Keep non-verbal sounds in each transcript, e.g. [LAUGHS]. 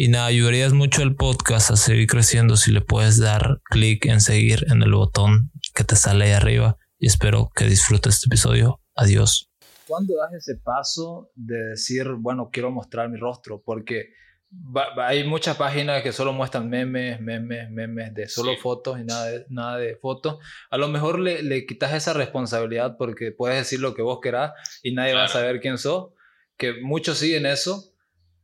Y nada, ayudarías mucho al podcast a seguir creciendo si le puedes dar clic en seguir en el botón que te sale ahí arriba. Y espero que disfrutes este episodio. Adiós. ¿Cuándo das ese paso de decir, bueno, quiero mostrar mi rostro? Porque hay muchas páginas que solo muestran memes, memes, memes de solo fotos y nada de, nada de fotos. A lo mejor le, le, quitas esa responsabilidad porque puedes decir lo que vos querás y nadie va a saber quién sos, que muchos siguen eso,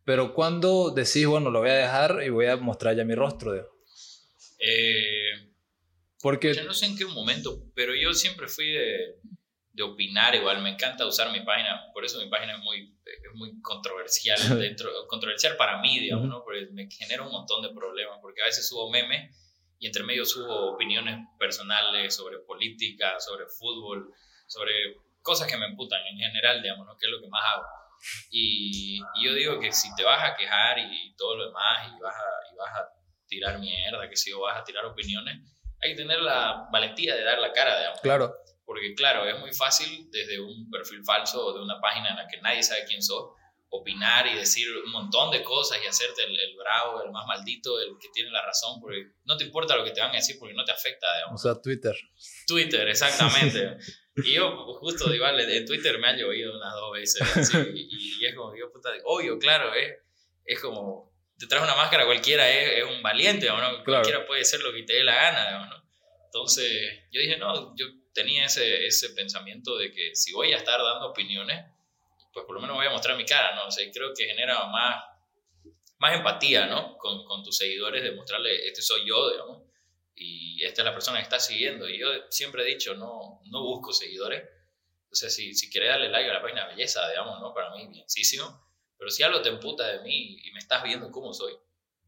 pero cuando decís, bueno, lo voy a dejar y voy a mostrar ya mi rostro? Eh, porque... Yo no sé en qué momento, pero yo siempre fui de de opinar igual, me encanta usar mi página, por eso mi página es muy, es muy controversial, [LAUGHS] dentro, controversial para mí, digamos, ¿no? Porque me genera un montón de problemas, porque a veces subo memes y entre medio subo opiniones personales sobre política, sobre fútbol, sobre cosas que me emputan en general, digamos, ¿no? Que es lo que más hago. Y, y, yo digo que si te vas a quejar y, todo lo demás y vas a, y vas a tirar mierda, que si vas a tirar opiniones, hay que tener la valentía de dar la cara, digamos. Claro. Porque claro, es muy fácil desde un perfil falso o de una página en la que nadie sabe quién sos, opinar y decir un montón de cosas y hacerte el, bravo, el más maldito, el que tiene la razón, porque no te importa lo que te van a decir porque no te afecta, digamos. O sea, Twitter. Twitter, exactamente. [LAUGHS] y yo justo igual en Twitter me han llovido unas dos veces [LAUGHS] y, es como, yo puta, obvio, claro, es, es como, detrás de una máscara cualquiera es, es un valiente, ¿no? Cualquiera puede ser lo que te dé la gana, ¿no? Entonces yo dije, no, yo tenía ese, ese pensamiento de que si voy a estar dando opiniones, pues por lo menos voy a mostrar mi cara, ¿no? O sea, creo que genera más, más empatía, ¿no? Con, con tus seguidores, de mostrarle, este soy yo, digamos, y esta es la persona que está siguiendo. Y yo siempre he dicho, no, no busco seguidores. O sea, si, si quieres darle like a la página, belleza, digamos, ¿no? Para mí, bienísimo. Pero si algo te emputa de mí y me estás viendo cómo soy,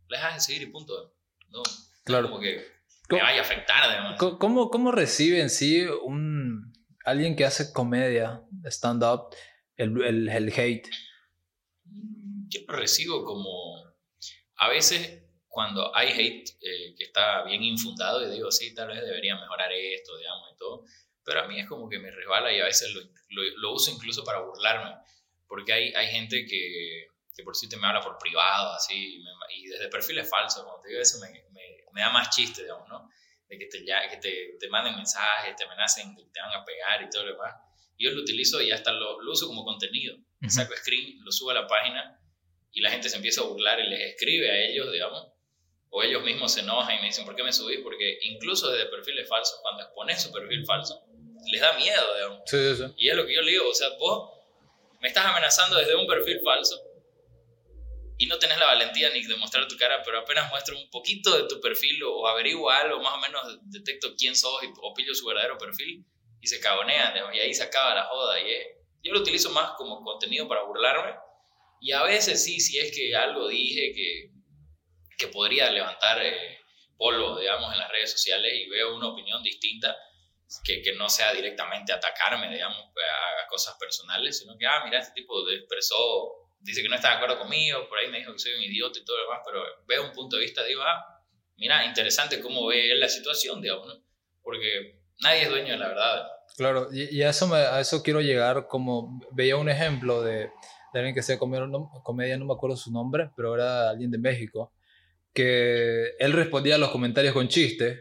le dejas de seguir y punto. No, claro. Como que me vaya a afectar además. ¿Cómo, cómo recibe en sí un, alguien que hace comedia, stand-up, el, el, el, hate? Yo lo recibo como... A veces cuando hay hate eh, que está bien infundado, y digo, sí, tal vez debería mejorar esto, digamos, y todo, pero a mí es como que me resbala y a veces lo, lo, uso incluso para burlarme, porque hay, hay gente que, que por si te me habla por privado, así, y, desde perfiles falsos, como te digo, eso me, me da más chiste, digamos, ¿no? De que te, ya, que te, te manden mensajes, te amenacen, que te van a pegar y todo lo demás. Yo lo utilizo y hasta lo, lo uso como contenido. Saco screen, lo subo a la página y la gente se empieza a burlar y les escribe a ellos, digamos, o ellos mismos se enojan y me dicen, ¿por qué me subís? Porque incluso desde perfiles falsos, cuando expones su perfil falso, les da miedo, digamos. Sí, sí, sí. Y es lo que yo le digo, o sea, vos me estás amenazando desde un perfil falso y no tenés la valentía ni de mostrar tu cara, pero apenas muestro un poquito de tu perfil o, averiguo algo, más o menos detecto quién sos y, o pillo su verdadero perfil y se cagonean, y ahí se acaba la joda. Y yo lo utilizo más como contenido para burlarme y a veces sí, si es que algo dije que, que podría levantar eh, polvo, digamos, en las redes sociales y veo una opinión distinta, que, que, no sea directamente atacarme, digamos, a, a, cosas personales, sino que, ah, mira, este tipo expresó dice que no está de acuerdo conmigo, por ahí me dijo que soy un idiota y todo lo demás, pero veo un punto de vista, digo, ah, mira, interesante cómo ve él la situación, digamos, ¿no? Porque nadie es dueño de la verdad. Claro, y, a, eso a eso quiero llegar, como veía un ejemplo de, de alguien que sea comedia, no, comedia, no me acuerdo su nombre, pero era alguien de México, que él respondía a los comentarios con chistes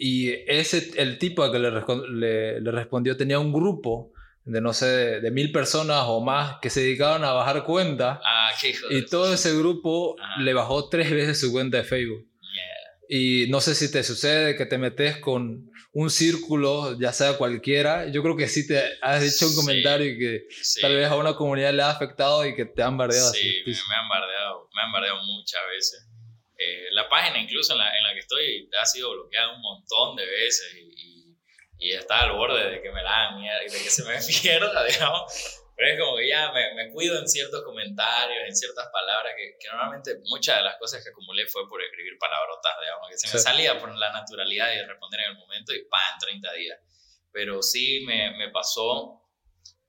Y ese, el tipo al que le, le- le respondió tenía un grupo de, no sé, de, de mil personas o más que se dedicaban a bajar cuentas. Ah, qué hijo de Y todo ese grupo le bajó tres veces su cuenta de Facebook. mierda. Y no sé si te sucede que te metes con un círculo, ya sea cualquiera. Yo creo que sí te has dicho un Sí. comentario y que Sí, tal vez a una comunidad le ha afectado y que te han bardeado sí, me, me han bardeado, me han bardeado muchas veces. Eh, la página incluso en la, en la que estoy ha sido bloqueada un montón de veces y, y, y está al borde de que me la mierda y de que se me [LAUGHS] pierda, digamos. Pero es como que ya me, me cuido en ciertos comentarios, en ciertas palabras, que, que normalmente muchas de las cosas que acumulé fue por escribir palabrotas, digamos, que se me Sí. salía por la naturalidad de responder en el momento y ¡pam! 30 días. Pero sí me, me pasó,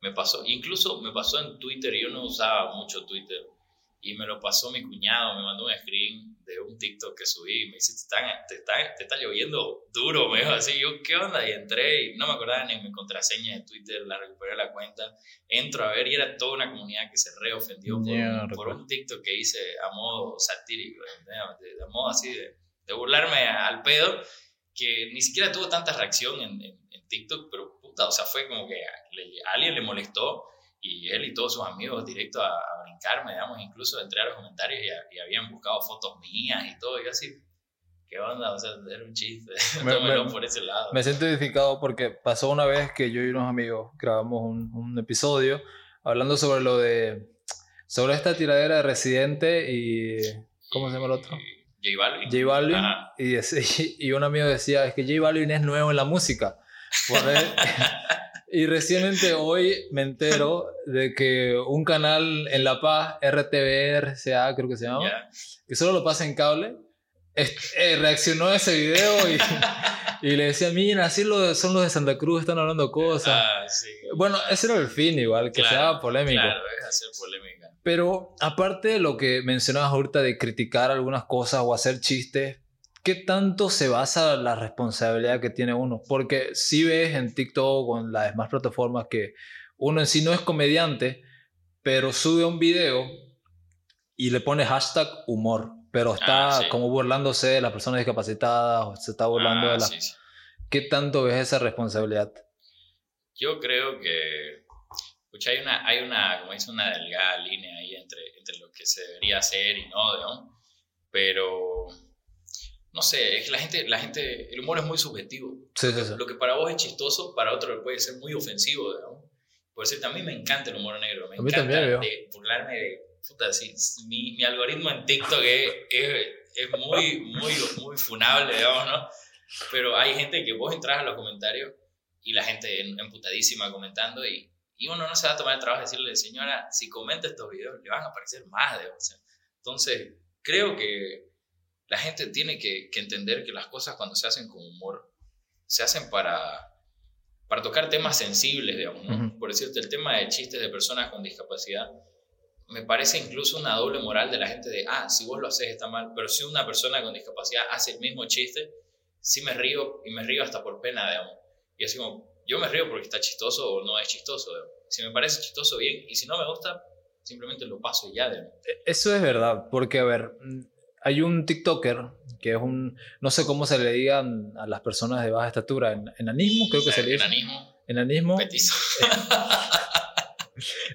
me pasó, incluso me pasó en Twitter, yo no usaba mucho Twitter, y me lo pasó mi cuñado, me mandó un screen de un TikTok que subí, y me dice, te está, te está, te está lloviendo duro, me dijo así, yo, ¿qué onda? Y entré y no me acordaba ni mi contraseña de Twitter, la recuperé la cuenta, entro a ver y era toda una comunidad que se reofendió por, un, por un TikTok que hice a modo satírico, de, de modo así de, de burlarme al pedo, que ni siquiera tuvo tanta reacción en, en- en TikTok, pero puta, o sea, fue como que le- a alguien le molestó y él y todos sus amigos directo a, a brincarme, digamos, incluso entré a los comentarios y, a- y habían buscado fotos mías y todo, y yo así, ¿qué onda? O sea, era un chiste, [LAUGHS] Me- tómelo me- por ese lado. Me siento identificado porque pasó una vez que yo y unos amigos grabamos un, un episodio hablando sobre lo de. sobre esta tiradera de Residente y. ¿Cómo se llama el otro? J Balvin. J Balvin. Y, [LAUGHS] y un amigo decía: es que J Balvin es nuevo en la música. Por [LAUGHS] él- y recientemente hoy me entero de que un canal en La Paz, RTV, RCA, creo que se llama, Ya. que solo lo pasa en cable, eh, reaccionó a ese video y, [LAUGHS] y le decía, mira, así lo son los de Santa Cruz, están hablando cosas. Ah, sí. Bueno, ese era el fin igual, que Claro, se haga polémico. Claro, es hacer polémica. Pero aparte de lo que mencionabas ahorita de criticar algunas cosas o hacer chistes, ¿qué tanto se basa la responsabilidad que tiene uno? Porque si ves en TikTok o en las demás plataformas que uno en sí no es comediante, pero sube un video y le pone hashtag humor, pero está Ah, sí. como burlándose de las personas discapacitadas o se está burlando Ah, de las... sí, sí. ¿Qué tanto ves esa responsabilidad? Yo creo que escucha, hay una, hay una, como dice, una delgada línea ahí entre, entre lo que se debería hacer y no, ¿no? Pero no sé, es que la gente, la gente, el humor es muy subjetivo. Sí, sí, sí. Lo que para vos es chistoso, para otro puede ser muy ofensivo, ¿no? Por cierto, a mí me encanta el humor negro, me A mí encanta también, de burlarme de, puta, sí, mi, mi algoritmo en TikTok es, es, es muy, muy, muy funable, digamos, ¿no? Pero hay gente que vos entras a los comentarios y la gente en- emputadísima comentando y, y uno no se va a tomar el trabajo de decirle, señora, si comenta estos videos le van a aparecer más de o sea. Entonces, creo que la gente tiene que, que entender que las cosas cuando se hacen con humor se hacen para, para tocar temas sensibles, digamos, ¿no? Por decirte, el tema de chistes de personas con discapacidad me parece incluso una doble moral de la gente de, ah, si vos lo haces está mal, pero si una persona con discapacidad hace el mismo chiste, sí me río y me río hasta por pena, digamos. Y así como, yo me río porque está chistoso o no es chistoso, digamos. Si me parece chistoso, bien, y si no me gusta, simplemente lo paso y ya, digamos. Eso es verdad, porque a ver, hay un TikToker que es un, no sé cómo se le digan a las personas de baja estatura, en, enanismo creo que se le dice. Enanismo, Enanismo. petizo. [LAUGHS]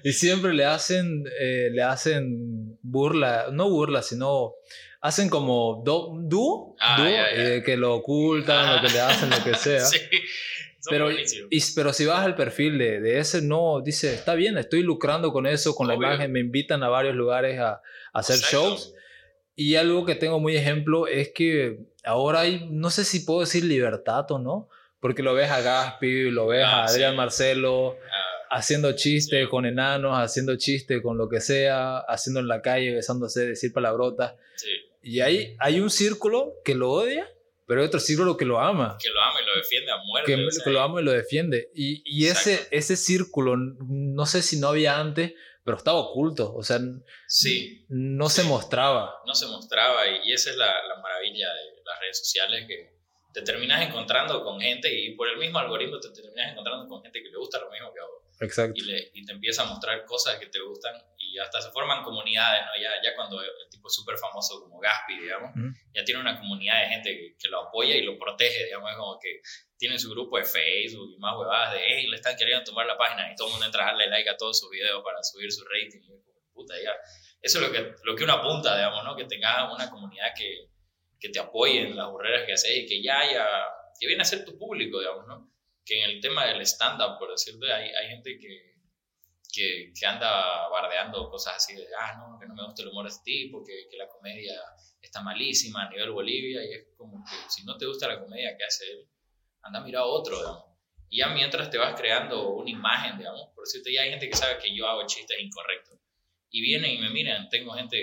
Y siempre le hacen, eh, le hacen burla, no burla, sino hacen como do- dúo, Ah, dúo, eh, que lo ocultan, Ah. lo que le hacen, lo que sea. [LAUGHS] sí, Pero, y, pero si vas al perfil de, de ese, no, dice, está bien, estoy lucrando con eso, con la imagen, me invitan a varios lugares a, a hacer Exacto. shows. Y algo que tengo muy ejemplo es que ahora hay, no sé si puedo decir libertad o no, porque lo ves a Gaspi, lo ves Ah, a Adrián sí. Marcelo Ah, haciendo chistes Sí. con enanos, haciendo chistes con lo que sea, haciendo en la calle, besándose, decir palabrotas. sí, Y hay, hay un círculo que lo odia, pero hay otro círculo que lo ama que lo ama y lo defiende a muerte. que, o sea, que lo ama y lo defiende. Y, y ese, ese círculo, no sé si no había antes, pero estaba oculto, o sea, Sí, no se mostraba. no se mostraba y, y esa es la, la maravilla de las redes sociales que te terminas encontrando con gente y por el mismo algoritmo te terminas encontrando con gente que le gusta lo mismo que a vos Exacto. y, le, y te empieza a mostrar cosas que te gustan y hasta se forman comunidades, ¿no? Ya, ya cuando el tipo es súper famoso como Gaspi, digamos, ya tiene una comunidad de gente que, lo apoya y lo protege, digamos, es como que tiene su grupo de Facebook y más huevadas de, hey, le están queriendo tomar la página y todo el mundo entra a darle like a todos sus videos para subir su rating. Y puta, ya. Eso es lo que, lo que uno apunta, digamos, ¿no? Que tengas una comunidad que, que te apoye en las burreras que haces y que ya haya, que viene a ser tu público, digamos, ¿no? Que en el tema del stand-up, por decirte, hay, hay gente que que, que, anda bardeando cosas así de, ah, no, que no me gusta el humor de este tipo, que, que, la comedia está malísima a nivel Bolivia, y es como que si no te gusta la comedia que hace él, anda a mirar a otro, digamos. Y ya mientras te vas creando una imagen, digamos, por cierto, ya hay gente que sabe que yo hago chistes incorrectos. Y vienen y me miran, tengo gente,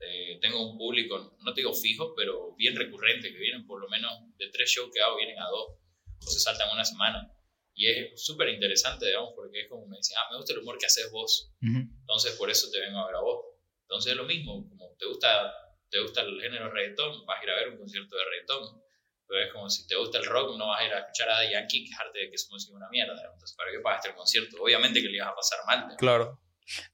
eh, tengo un público, no te digo fijo, pero bien recurrente, que vienen por lo menos de tres shows que hago, vienen a dos, o se saltan una semana y es súper interesante, digamos, porque es como me dicen, ah, me gusta el humor que haces vos. Entonces, por eso te vengo a ver a vos. Entonces, es lo mismo, como te gusta, te gusta el género reggaetón, vas a ir a ver un concierto de reggaetón. Pero es como si te gusta el rock, no vas a ir a escuchar a Yankee y quejarte de que su música es una mierda. Entonces, ¿para qué pagaste el concierto? Obviamente que le ibas a pasar mal. Claro.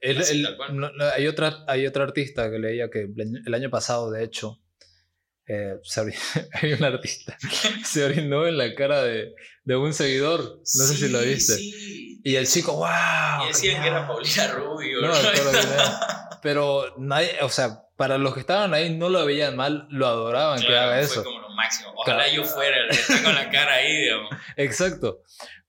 hay, otra, hay otra artista que leía que el año pasado, de hecho, eh, hay [LAUGHS] un artista, se orinó en la cara de, de un seguidor, no sé si lo viste. Y el chico, wow. Y decían que era Paulina Rubio. No, [LAUGHS] pero nadie, o sea, para los que estaban ahí no lo veían mal, lo adoraban que haga eso. Fue como lo máximo. Ojalá yo fuera el con la cara ahí, digamos. [LAUGHS] Exacto.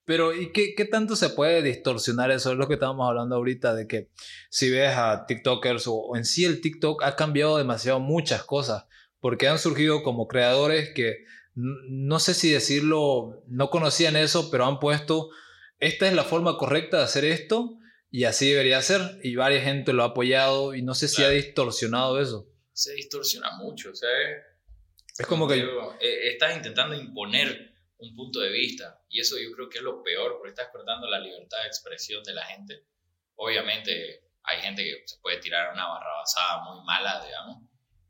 Pero, ¿y qué, qué, tanto se puede distorsionar eso? Es lo que estábamos hablando ahorita, de que si ves a TikTokers o, o en sí el TikTok ha cambiado demasiado muchas cosas porque han surgido como creadores que no sé si decirlo, no conocían eso, pero han puesto, esta es la forma correcta de hacer esto y así debería ser, y varias gente lo ha apoyado y no sé si ha distorsionado eso. Se distorsiona mucho, o sea, es como que... Eh, estás intentando imponer un punto de vista y eso yo creo que es lo peor porque estás cortando la libertad de expresión de la gente. Obviamente hay gente que se puede tirar una barrabasada muy mala, digamos,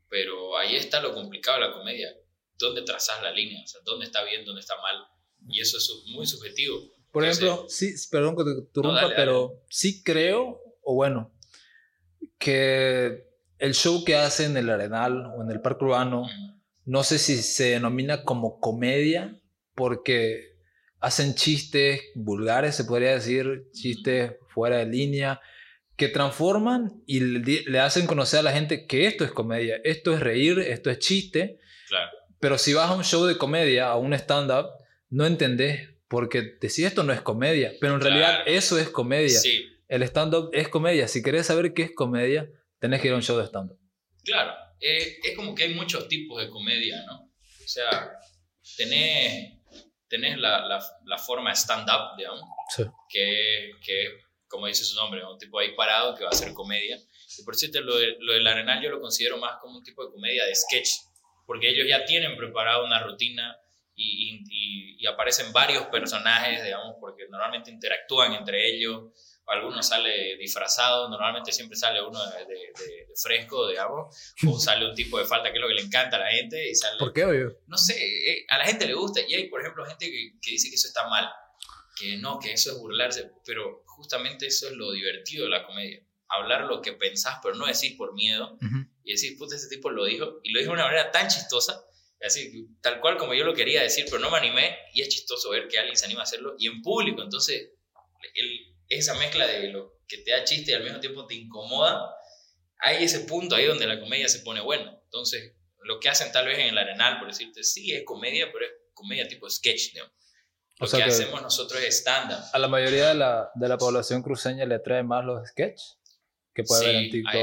pero ahí está lo complicado de la comedia. ¿Dónde trazas la línea? O sea, ¿dónde está bien, dónde está mal? Y eso es muy subjetivo. Por ejemplo, sí, perdón que te interrumpa, pero sí creo, o bueno, que el show que hacen en el Arenal o en el Parque Urbano, no sé si se denomina como comedia, porque hacen chistes vulgares, se podría decir, chistes fuera de línea, que transforman y le, hacen conocer a la gente que esto es comedia, esto es reír, esto es chiste. Claro. Pero si vas a un show de comedia, a un stand-up, no entendés, porque decís esto no es comedia, pero en realidad eso es comedia. Sí. El stand-up es comedia. Si querés saber qué es comedia, tenés que ir a un show de stand-up. Claro, eh, es como que hay muchos tipos de comedia, ¿no? O sea, tenés, tenés la, la, la forma stand-up, digamos, sí. que, que como dice su nombre, un tipo ahí parado que va a hacer comedia. Y por cierto, lo, lo del Arenal yo lo considero más como un tipo de comedia de sketch, porque ellos ya tienen preparado una rutina y, y, aparecen varios personajes, digamos, porque normalmente interactúan entre ellos. Alguno sale disfrazado, normalmente siempre sale uno de, de, fresco, digamos, o [LAUGHS] sale un tipo de falta que es lo que le encanta a la gente. Y sale, ¿Por qué, obvio? No sé, eh, a la gente le gusta. Y hay, por ejemplo, gente que, que dice que eso está mal que no, que eso es burlarse, pero justamente eso es lo divertido de la comedia. Hablar lo que pensás, pero no decir por miedo, y decir, puta, ese tipo lo dijo, y lo dijo de una manera tan chistosa, así, tal cual como yo lo quería decir, pero no me animé, y es chistoso ver que alguien se anima a hacerlo, y en público, entonces, el, esa mezcla de lo que te da chiste y al mismo tiempo te incomoda, hay ese punto ahí donde la comedia se pone buena. Entonces, lo que hacen tal vez en el Arenal, por decirte, sí, es comedia, pero es comedia tipo sketch, ¿no? Lo que, hacemos nosotros es estándar. A la mayoría de la, de la población cruceña le atrae más los sketches que puede ver en TikTok.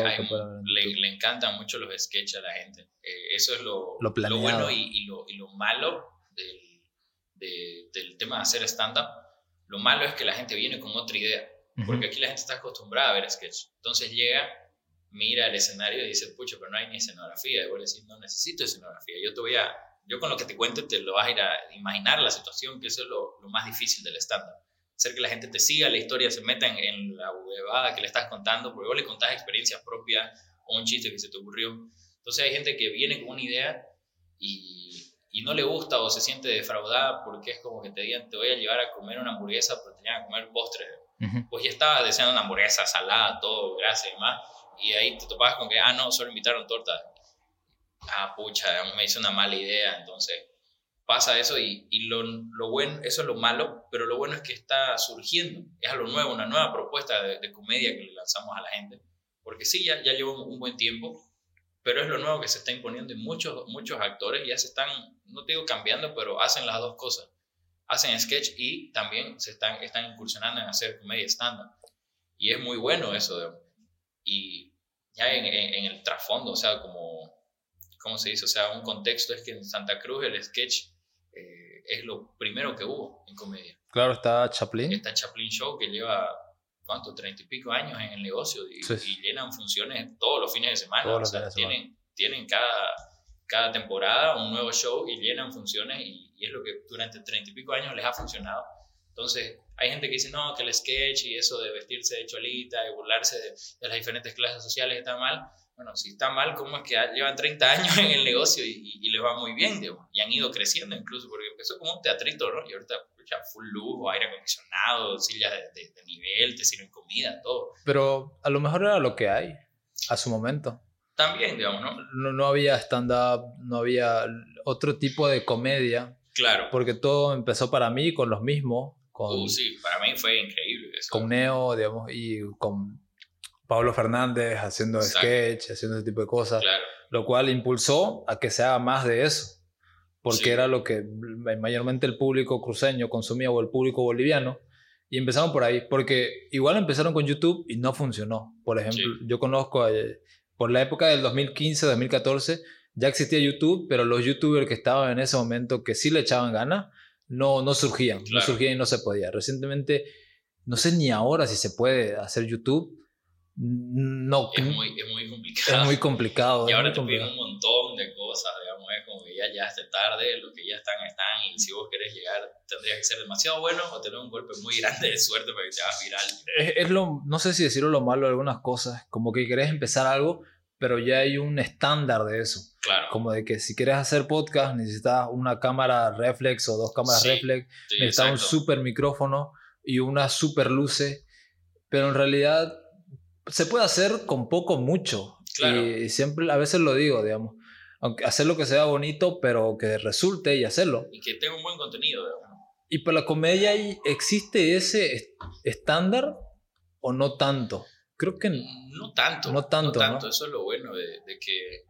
le, encantan mucho los sketches a la gente. Eh, eso es lo, lo, bueno y, y, lo, y, lo, malo del, del tema de hacer stand-up. Lo malo es que la gente viene con otra idea. Porque aquí la gente está acostumbrada a ver sketch. Entonces llega, mira el escenario y dice, pucho, pero no hay ni escenografía. Y voy a decir, no necesito escenografía. Yo te voy a yo con lo que te cuento te lo vas a ir a imaginar la situación, que eso es lo, lo más difícil del estándar. Hacer que la gente te siga la historia, se meta en, la huevada que le estás contando, porque vos le contás experiencias propias o un chiste que se te ocurrió. Entonces hay gente que viene con una idea y, y no le gusta o se siente defraudada porque es como que te digan, te voy a llevar a comer una hamburguesa, pero te llevan a comer postre. Pues ya estaba deseando una hamburguesa salada, todo, grasa y demás, y ahí te topabas con que, ah, no, solo invitaron torta. Ah, pucha, me hizo una mala idea, entonces pasa eso y, y lo, lo bueno, eso es lo malo, pero lo bueno es que está surgiendo, es algo nuevo, una nueva propuesta de, comedia que le lanzamos a la gente, porque sí, ya, ya lleva un, buen tiempo, pero es lo nuevo que se está imponiendo y muchos, muchos actores ya se están, no te digo cambiando, pero hacen las dos cosas. Hacen sketch y también se están, están incursionando en hacer comedia estándar. Y es muy bueno eso. y ya en, en- en el trasfondo, o sea, como, ¿cómo se dice? O sea, un contexto es que en Santa Cruz el sketch eh, es lo primero que hubo en comedia. Claro, está Chaplin. Está Chaplin Show que lleva, ¿cuánto? Treinta y pico años en el negocio y, Sí, y llenan funciones todos los fines de semana. Todos o los sea, fines de semana. tienen, tienen cada, cada temporada un nuevo show y llenan funciones y, y es lo que durante treinta y pico años les ha funcionado. Entonces, hay gente que dice, no, que el sketch y eso de vestirse de cholita y burlarse de, de las diferentes clases sociales está mal. Bueno, si está mal, ¿cómo es que llevan 30 años en el negocio y, y- y les va muy bien, digamos? Y han ido creciendo incluso, porque empezó como un teatrito, ¿no? Y ahorita ya full lujo, aire acondicionado, sillas de, de- de nivel, te sirven comida, todo. Pero a lo mejor era lo que hay a su momento. También, digamos, ¿no? No, no había stand-up, no había otro tipo de comedia, Claro. porque todo empezó para mí con los mismos, con, Uh, sí, para mí fue increíble eso. con Neo, digamos, y con Pablo Fernández haciendo Exacto. sketch, haciendo ese tipo de cosas, Claro, lo cual impulsó a que se haga más de eso, porque Sí. era lo que mayormente el público cruceño consumía o el público boliviano. Y empezaron por ahí, porque igual empezaron con YouTube y no funcionó. Por ejemplo, Sí. yo conozco, eh, por la época del 2015, 2014, ya existía YouTube, pero los youtubers que estaban en ese momento que sí le echaban ganas, no, no surgían, no surgían y no se podía. Recientemente, no sé ni ahora si se puede hacer YouTube. No, es muy, es muy complicado. es muy complicado. Y ahora te piden un montón de cosas, digamos, es como que ya llegaste tarde, los que ya están, están, y si vos querés llegar, tendrías que ser demasiado bueno o tener un golpe muy grande de suerte para que te hagas viral. es, es lo, no sé si decirlo lo malo de algunas cosas, como que querés empezar algo, pero ya hay un estándar de eso. Claro. Como de que si quieres hacer podcast necesitas una cámara reflex o dos cámaras Sí, reflex, Sí, necesitas un exacto. super micrófono y una super luces, pero en realidad se puede hacer con poco mucho. Claro. Y siempre, a veces lo digo, digamos, aunque hacer lo que sea bonito, pero que resulte y hacerlo. Y que tenga un buen contenido, digamos. ¿Y para la comedia existe ese est- estándar o no tanto? Creo que No tanto. No tanto, ¿no? Eso es lo bueno de, de que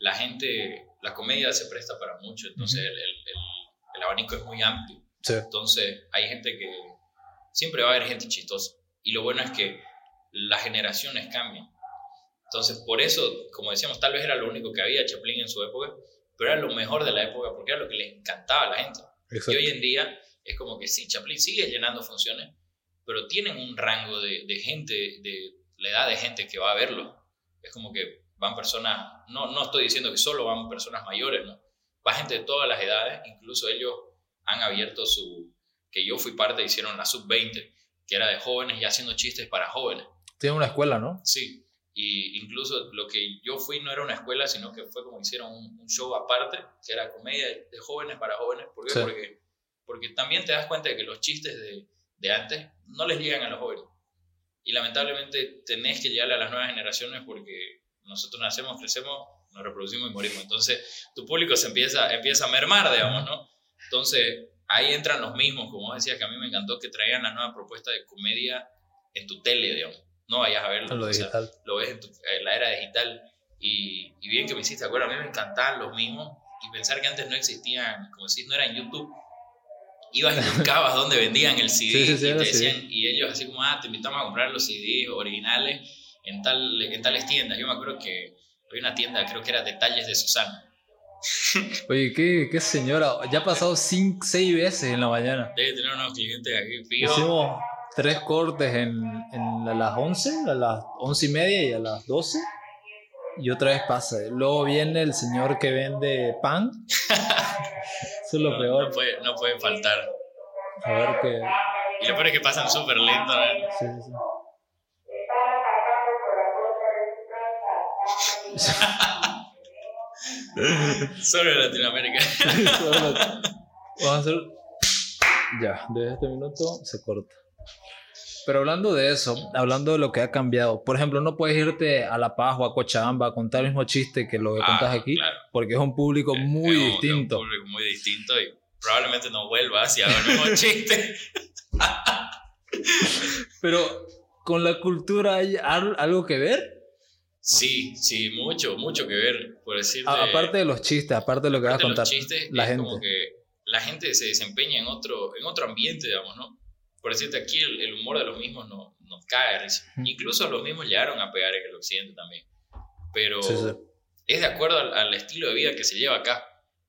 la gente, la comedia se presta para mucho, entonces el, el- el- el abanico es muy amplio. sí. Entonces hay gente que siempre va a haber gente chistosa. Y lo bueno es que las generaciones cambian. Entonces por eso, como decíamos, tal vez era lo único que había Chaplin en su época, pero era lo mejor de la época porque era lo que les encantaba a la gente. Y hoy en día es como que sí, Chaplin sigue llenando funciones, pero tienen un rango de, de gente, de la edad de gente que va a verlo. Es como que van personas, no, no estoy diciendo que solo van personas mayores, ¿no? Va gente de todas las edades, incluso ellos han abierto su, que yo fui parte, hicieron la sub-20, que era de jóvenes y haciendo chistes para jóvenes. Tiene una escuela, ¿no? Sí, y incluso lo que yo fui no era una escuela, sino que fue como hicieron un, un show aparte, que era comedia de, jóvenes para jóvenes. ¿Por qué? Sí. Porque, porque también te das cuenta de que los chistes de, de antes no les llegan a los jóvenes. Y lamentablemente tenés que llegarle a las nuevas generaciones porque nosotros nacemos, crecemos, nos reproducimos y morimos. Entonces tu público se empieza, empieza a mermar, digamos, ¿no? Entonces ahí entran los mismos, como decías, que a mí me encantó que traigan la nueva propuesta de comedia en tu tele, digamos. No vayas a verlo. Lo o sea, lo ves en, tu- en la era digital. Y, y bien que me hiciste acuerdo, a mí me encantaban los mismos. Y pensar que antes no existían, como si no era en YouTube. Ibas y buscabas donde vendían el CD [LAUGHS] Sí, sí, sí, y, te decían, y ellos así como, ah, te invitamos a comprar los CDs originales en, tal, en tales tiendas. Yo me acuerdo que había una tienda, creo que era Detalles de Susana. [LAUGHS] Oye, qué, qué señora. Ya ha pasado cinco, seis veces en la mañana. Debe tener unos clientes aquí fijos. Tres cortes en, en a las 11, a las 11 y media y a las 12. Y otra vez pasa. Luego viene el señor que vende pan. [LAUGHS] Eso es lo No, peor. no puede, no puede faltar. A ver qué. Y lo peor es que pasan súper lento. ¿no? Sí, sí, sí. [LAUGHS] Solo en Latinoamérica. [LAUGHS] Vamos a hacer. Ya, desde este minuto se corta. Pero hablando de eso, hablando de lo que ha cambiado, por ejemplo, no puedes irte a La Paz o a Cochabamba a contar el mismo chiste que lo que Ah, contás aquí, claro. porque es un público muy Es un- distinto. Es un público muy distinto y probablemente no vuelva si hago el mismo [LAUGHS] chiste. Pero con la cultura hay al- algo que ver, Sí, sí, mucho, mucho que ver. Por decirte. Aparte de los chistes, aparte de lo que vas a contar. los chistes, la es gente. como que la gente se desempeña en otro, en otro ambiente, digamos, ¿no? Por decirte, aquí el, el humor de los mismos no, nos cae de. Incluso los mismos llegaron a pegar en el occidente también. Pero Sí, sí. es de acuerdo al, al estilo de vida que se lleva acá.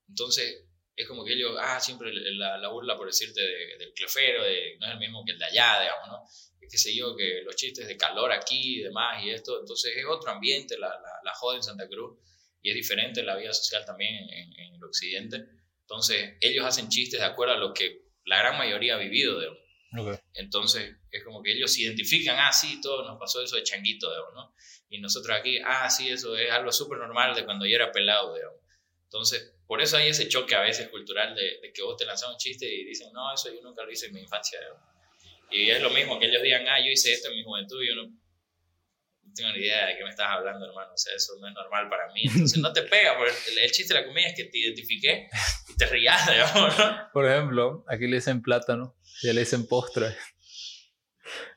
Entonces, es como que ellos, ah, siempre la, la burla, por decirte, de- del clefero, de, no es el mismo que el de allá, digamos, ¿no? Es que sé yo, que los chistes de calor aquí y demás y esto, entonces es otro ambiente, la, la, la joda en Santa Cruz, y es diferente la vida social también en, en- el occidente. Entonces, ellos hacen chistes de acuerdo a lo que la gran mayoría ha vivido, digamos. Ok. Entonces, es como que ellos se identifican, ah, sí, todo nos pasó eso de changuito, digamos, ¿no? Y nosotros aquí, ah, sí, eso es algo súper normal de cuando yo era pelado, digamos. Entonces, por eso hay ese choque a veces cultural de, de que vos te lanzas un chiste y dicen, no, eso yo nunca lo hice en mi infancia, digamos. Y es lo mismo que ellos digan, ah, yo hice esto en mi juventud yo no tengo ni idea de qué me estás hablando, hermano. O sea, eso no es normal para mí. Entonces, no te [LAUGHS] pega, porque el, chiste de la comedia es que te identifiqué y te rías, [LAUGHS] digamos, ¿no? Por ejemplo, aquí le dicen plátano, ya le dicen postre.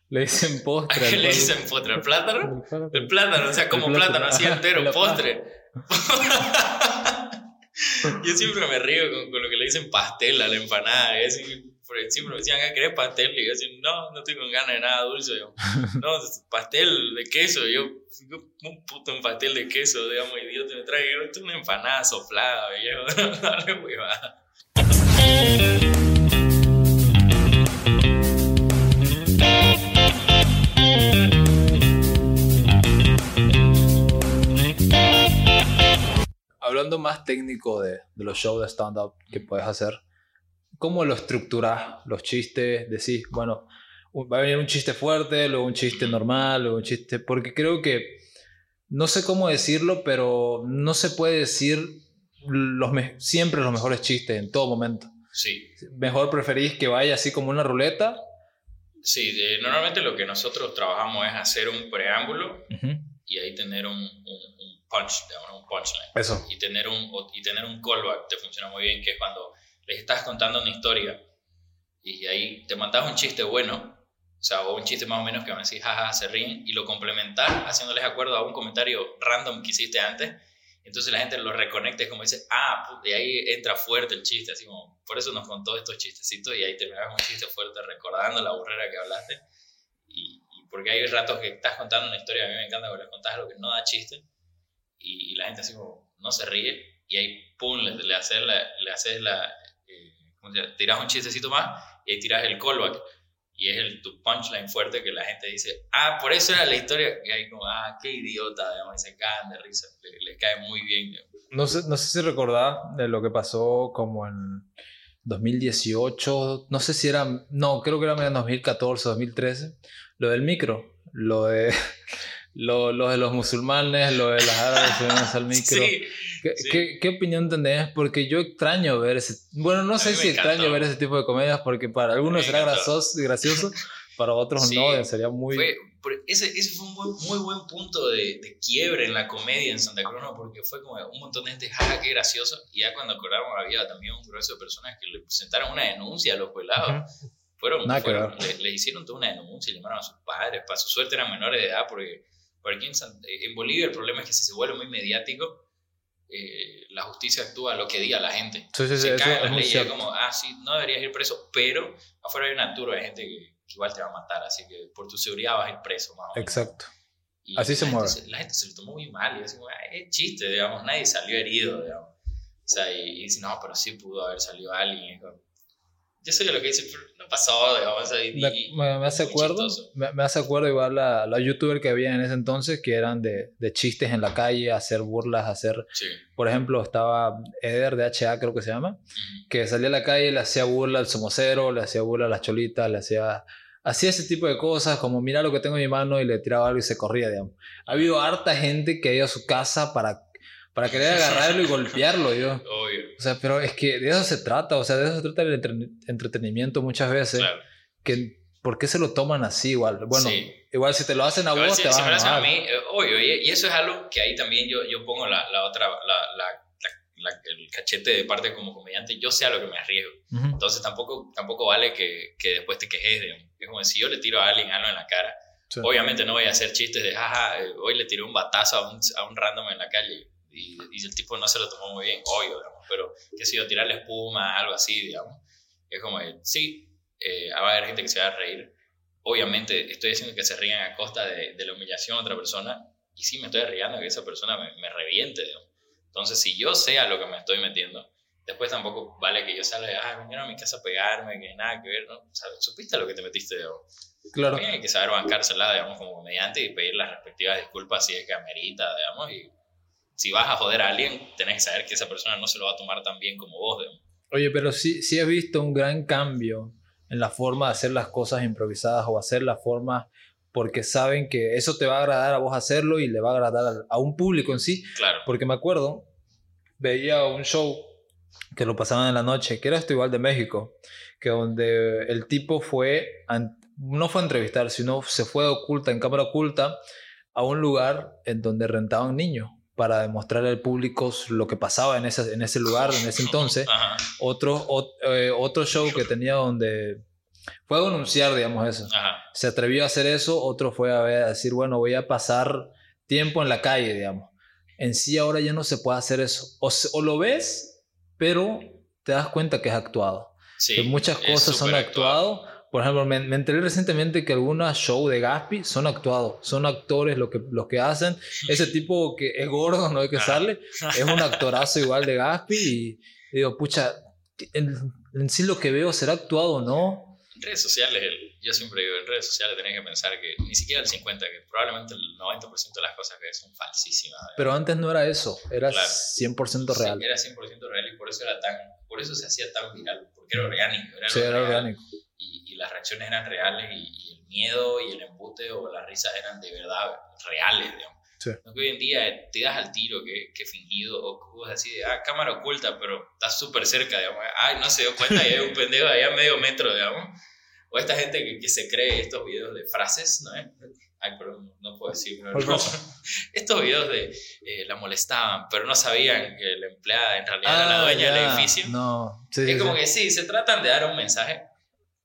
Le dicen ¿A postre. qué al le dicen postre? ¿El plátano? El plátano, o sea, como plátano. así entero, postre. [LAUGHS] Yo siempre me río con, con lo que le dicen pastel a la empanada. y así, porque siempre me decían, ah, ¿querés pastel? Y yo así, no, no estoy con ganas de nada dulce. Yo, [LAUGHS] no, pastel de queso. Yo, yo, un puto un pastel de queso, digamos, idiota, me trae esto es una empanada soplada, viejo. [LAUGHS] Dale, huevada. Hablando más técnico de, de los shows de stand-up que puedes hacer, ¿cómo lo estructuras? Los chistes, decís, bueno, va a venir un chiste fuerte, luego un chiste normal, luego un chiste... Porque creo que, no sé cómo decirlo, pero no se puede decir los siempre los mejores chistes en todo momento. Sí, Mejor preferís que vaya así como una ruleta. sí, eh, normalmente lo que nosotros trabajamos es hacer un preámbulo Ujú. y ahí tener un, un, un punch, un punchline. Eso. y tener un y tener un callback te funciona muy bien que es cuando les estás contando una historia y ahí te mandas un chiste bueno o sea o un chiste más o menos que a decir jaja se ríen y lo complementar haciéndoles acuerdo a un comentario random que hiciste antes entonces la gente lo reconecta y como dice ah puta", y ahí entra fuerte el chiste así como por eso nos contó estos chistecitos y ahí terminas un chiste fuerte recordando la burrera que hablaste. Y, y porque hay ratos que estás contando una historia a mí me encanta cuando les contás algo que no da chiste y, y la gente así como no se ríe y ahí pum le, le haces la, le haces la tiras un chistecito más y ahí tiras el callback y es el, tu punchline fuerte que la gente dice ah por eso era la historia y ahí como ah qué idiota digamos, y se caen de risa le- cae muy bien. No sé, no sé si recordás de lo que pasó como en 2018, no sé si era, no, creo que era en 2014, 2013, lo del micro, lo de, lo, lo de los musulmanes, lo de las árabes subiéndose al [LAUGHS] micro. sí ¿Qué, sí. qué, qué opinión tenés? Porque yo extraño ver ese, bueno, no sé si extraño ver ese tipo de comedias porque para algunos será encantó. gracioso, para otros Sí. no, sería muy... Fue- ese, ese fue un buen- muy buen punto de, de quiebre en la comedia en Santa Cruz, ¿no? porque fue como un montón de gente, jaja, qué gracioso. Y ya cuando acordamos había también un grueso de personas que le presentaron una denuncia a los pelados. Fueron, Nada que fueron- ver. le, le hicieron toda una denuncia y llamaron a sus padres. Para su suerte eran menores de edad, porque, porque aquí en, en Bolivia el problema es que si se vuelve muy mediático, eh, la justicia actúa lo que diga la gente. Sí, se leyes, es cierto. como, ah, sí, no deberías ir preso, pero afuera hay una turba de gente que, que igual te va a matar, así que por tu seguridad vas a ir preso, más o menos. Exacto. Y Así se la mueve. gente la gente se lo tomó muy mal, y así como, "Ah, es chiste, digamos, nadie salió herido, digamos. O sea, y, y dice, no, pero sí pudo haber salido alguien. Y es como, yo sé lo que dice, no pasó, digamos. y- Me, me- me hace acuerdo, me, me hace acuerdo igual la, la youtuber que había en ese entonces que eran de, de chistes en la calle, hacer burlas, hacer, Sí. por ejemplo, estaba Eder de HA creo que se llama, que salía a la calle, le hacía burla al somocero, le hacía burla a las cholitas, le hacía, hacía ese tipo de cosas, como mira lo que tengo en mi mano y le tiraba algo y se corría, digamos. Ha habido harta gente que ha ido a su casa para, para querer agarrarlo y golpearlo, yo. Obvio, O sea, pero es que de eso se trata, o sea, de eso se trata el entre- entretenimiento muchas veces claro. que ¿por qué se lo toman así igual? Bueno, Sí. igual si te lo hacen a Igual vos, si, te si vas me lo a hacen a mí, eh, obvio, y, y eso es algo que ahí también yo, yo pongo la, la otra, la, la, el cachete de parte como comediante, yo sé a lo que me arriesgo. Ujú. Entonces tampoco, tampoco vale que, que después te quejes de... Es como si yo le tiro a alguien algo en la cara, Sí. obviamente no voy a hacer chistes de, jaja, eh, hoy le tiré un batazo a un, a un random en la calle y, y el tipo no se lo tomó muy bien, obvio, digamos, pero qué sé yo, tirarle espuma, algo así, digamos. Es como, sí, eh, va a haber gente que se va a reír. Obviamente estoy diciendo que se rían a costa de, de la humillación a otra persona y sí me estoy arriesgando que esa persona me, me reviente, digamos. Entonces, si yo sé a lo que me estoy metiendo, después tampoco vale que yo salga, ah, vinieron a mi casa a pegarme, que nada que ver, ¿no? O sea, supiste a lo que te metiste, digamos. Claro. También hay que saber bancársela, digamos, como comediante y pedir las respectivas disculpas si es que amerita, digamos. Y si vas a joder a alguien, tenés que saber que esa persona no se lo va a tomar tan bien como vos, digamos. Oye, pero sí, sí he visto un gran cambio en la forma de hacer las cosas improvisadas o hacer las formas porque saben que eso te va a agradar a vos hacerlo y le va a agradar a un público en sí. Claro. Porque me acuerdo, veía un show que lo pasaban en la noche, que era esto igual de México, que donde el tipo fue, no fue a entrevistar, sino se fue oculta, en cámara oculta, a un lugar en donde rentaban niños para demostrarle al público lo que pasaba en ese, en ese lugar, en ese entonces. Ajá, Otro, ot- eh, otro show que tenía donde fue a anunciar, digamos, eso. ajá. Se atrevió a hacer eso, otro fue a, ver- a decir, bueno, voy a pasar tiempo en la calle, digamos. En sí ahora ya no se puede hacer eso. O, lo ves, pero te das cuenta que es actuado. Sí. que muchas cosas son súper actuado. Por ejemplo, me, me enteré recientemente que algunos shows de Gaspi son actuados. Son actores lo que, los que hacen. Ese tipo que es gordo, no hay que Ajá. sale, es un actorazo igual de Gaspi. Y, y digo, pucha, en, en sí lo que veo será actuado o no. En redes sociales, el- yo siempre digo, en redes sociales tenés que pensar que ni siquiera el 50, que probablemente el 90% de las cosas que son falsísimas. ¿verdad? Pero antes no era eso, era Claro. 100% real. Sí, era 100% real y por eso era tan, por eso se hacía tan viral, porque era orgánico. Era Sí, algo era orgánico. Y, y las reacciones eran reales y, y el miedo y el empute o las risas eran de verdad reales, digamos. Sí. No que hoy en día te das al tiro que, que fingido o cosas así de, ah, cámara oculta, pero estás súper cerca, digamos. Ay, no se dio cuenta y hay un pendejo allá a medio metro, digamos. O esta gente que, que se cree estos videos de frases, ¿no? eh? Ay, perdón, no puedo decir. pero ¿Cuál no. frase? [LAUGHS] Estos videos de eh, la molestaban, pero no sabían que la empleada en realidad era la dueña del Ah, ya. edificio. No, sí, sí, Es como sí. que sí, se tratan de dar un mensaje,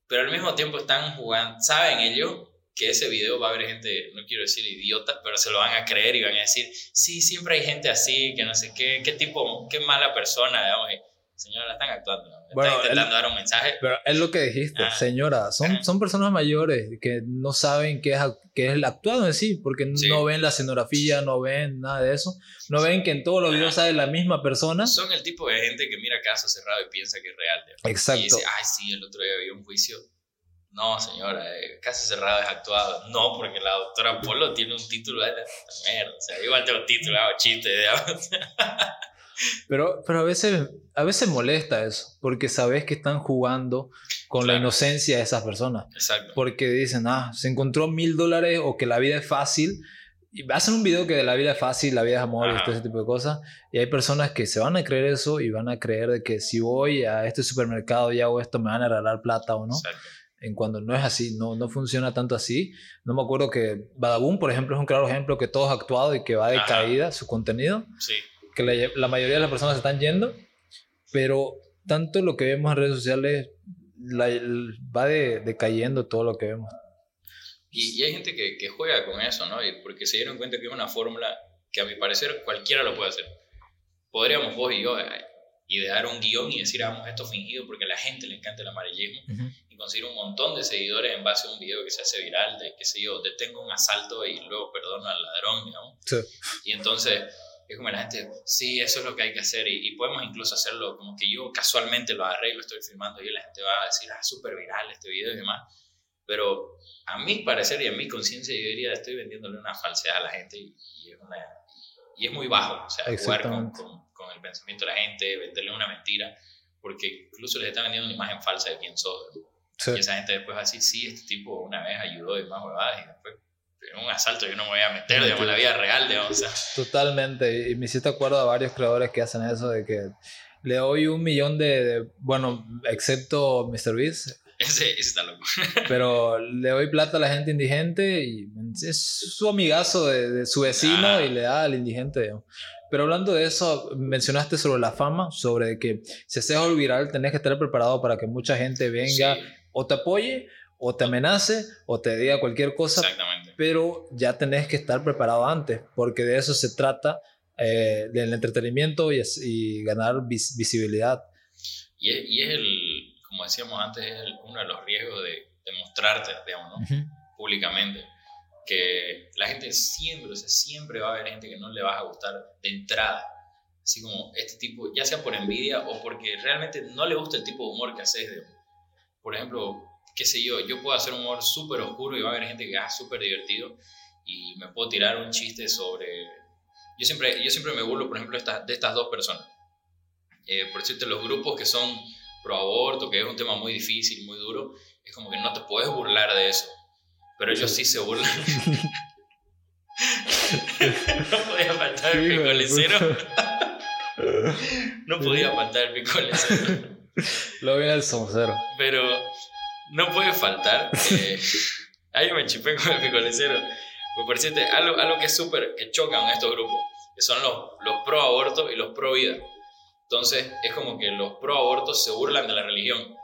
pero al mismo tiempo están jugando, saben ellos que ese video va a haber gente, no quiero decir idiota, pero se lo van a creer y van a decir, sí, siempre hay gente así, que no sé qué, qué tipo, qué mala persona, digamos. Señora, están actuando. Bueno, están intentando dar un mensaje. Pero es lo que dijiste, Ah. señora, son, Ajá. son personas mayores que no saben qué es, qué es el actuado en sí, porque Sí. no ven la escenografía, no ven nada de eso, no ven que en todos los videos sale la misma persona. Son el tipo de gente que mira caso cerrado y piensa que es real. Y Exacto. dice, ay, sí, el otro día había un juicio. No, señora, eh, caso cerrado es actuado. No, porque la doctora Polo tiene un título de mierda. O sea, igual tengo título, hago chiste. [LAUGHS] Pero, pero a, veces, a veces molesta eso, porque sabes que están jugando con la inocencia de esas personas. Exacto. Porque dicen, ah, se encontró mil dólares o que la vida es fácil. Y hacen un video que de la vida es fácil, la vida es amor y todo ese tipo de cosas. Y hay personas que se van a creer eso y van a creer de que si voy a este supermercado y hago esto me van a regalar plata o no. Exacto. En cuando no es así, no, no funciona tanto así. No me acuerdo que Badaboom, por ejemplo, es un claro ejemplo que todo es actuado y que va de Ajá. caída su contenido Sí. Que la, la mayoría de las personas están yendo, pero tanto lo que vemos en redes sociales la- va de, decayendo todo lo que vemos. Y, y hay gente que, que juega con eso, ¿no? Y porque se dieron cuenta que es una fórmula que a mi parecer cualquiera lo puede hacer. Podríamos vos y yo eh, idear un guion y decir, hagamos esto fingido porque a la gente le encanta el amarillismo y conseguir un montón de seguidores en base a un video que se hace viral de, qué sé yo, detengo un asalto y luego perdono al ladrón, digamos. Sí. Y entonces es como la gente, sí, eso es lo que hay que hacer y, y podemos incluso hacerlo como que yo casualmente lo agarré y lo estoy filmando y la gente va a decir, ah, súper viral este video y demás. Pero a mi parecer y a mi conciencia yo diría, estoy vendiéndole una falsedad a la gente y, y es, una, y es muy bajo. O sea, jugar con, con, con el pensamiento de la gente, venderle una mentira, porque incluso les está vendiendo una imagen falsa de quién sos. Sí. Y esa gente después va a decir, sí, este tipo una vez ayudó de más huevadas y después en un asalto yo no me voy a meter, digamos, en la vida real, digamos, o sea, Totalmente. Y me hiciste acuerdo a varios creadores que hacen eso de que le doy un millón de, de- bueno, excepto MrBeast, Ese, ese está loco. [LAUGHS] Pero le doy plata a la gente indigente y es su amigazo de, de su vecino Ah. y le da al indigente. digamos. Pero hablando de eso, mencionaste sobre la fama, sobre que si haces algo viral tenés que estar preparado para que mucha gente venga Sí, o te apoye, o te amenace, o te diga cualquier cosa, exactamente. pero ya tenés que estar preparado antes, porque de eso se trata eh, del entretenimiento y, es- y ganar vis- visibilidad. Y es, y es el, como decíamos antes, es el- uno de los riesgos de, de mostrarte, digamos, ¿no? públicamente. Que la gente siempre, o sea, siempre va a haber gente que no le vas a gustar de entrada. Así como este tipo, ya sea por envidia o porque realmente no le gusta el tipo de humor que haces. digamos. Por ejemplo, qué sé yo, yo puedo hacer un humor súper oscuro y va a haber gente que es súper divertido y me puedo tirar un chiste sobre... Yo siempre, yo siempre me burlo, por ejemplo, de estas dos personas. Eh, por decirte, los grupos que son pro aborto, que es un tema muy difícil, muy duro, es como que no te puedes burlar de eso. Pero ellos sí se burlan. [LAUGHS] [LAUGHS] [LAUGHS] no podía faltar el picolecero. No podía faltar el picolecero. Luego viene el somocero. Pero no puede faltar. eh, [LAUGHS] ahí me chipé con el picolecero. Pues por decirte, algo, algo que es súper, que chocan estos grupos, que son los, los pro aborto y los pro vida. Entonces, es como que los pro aborto se burlan de la religión.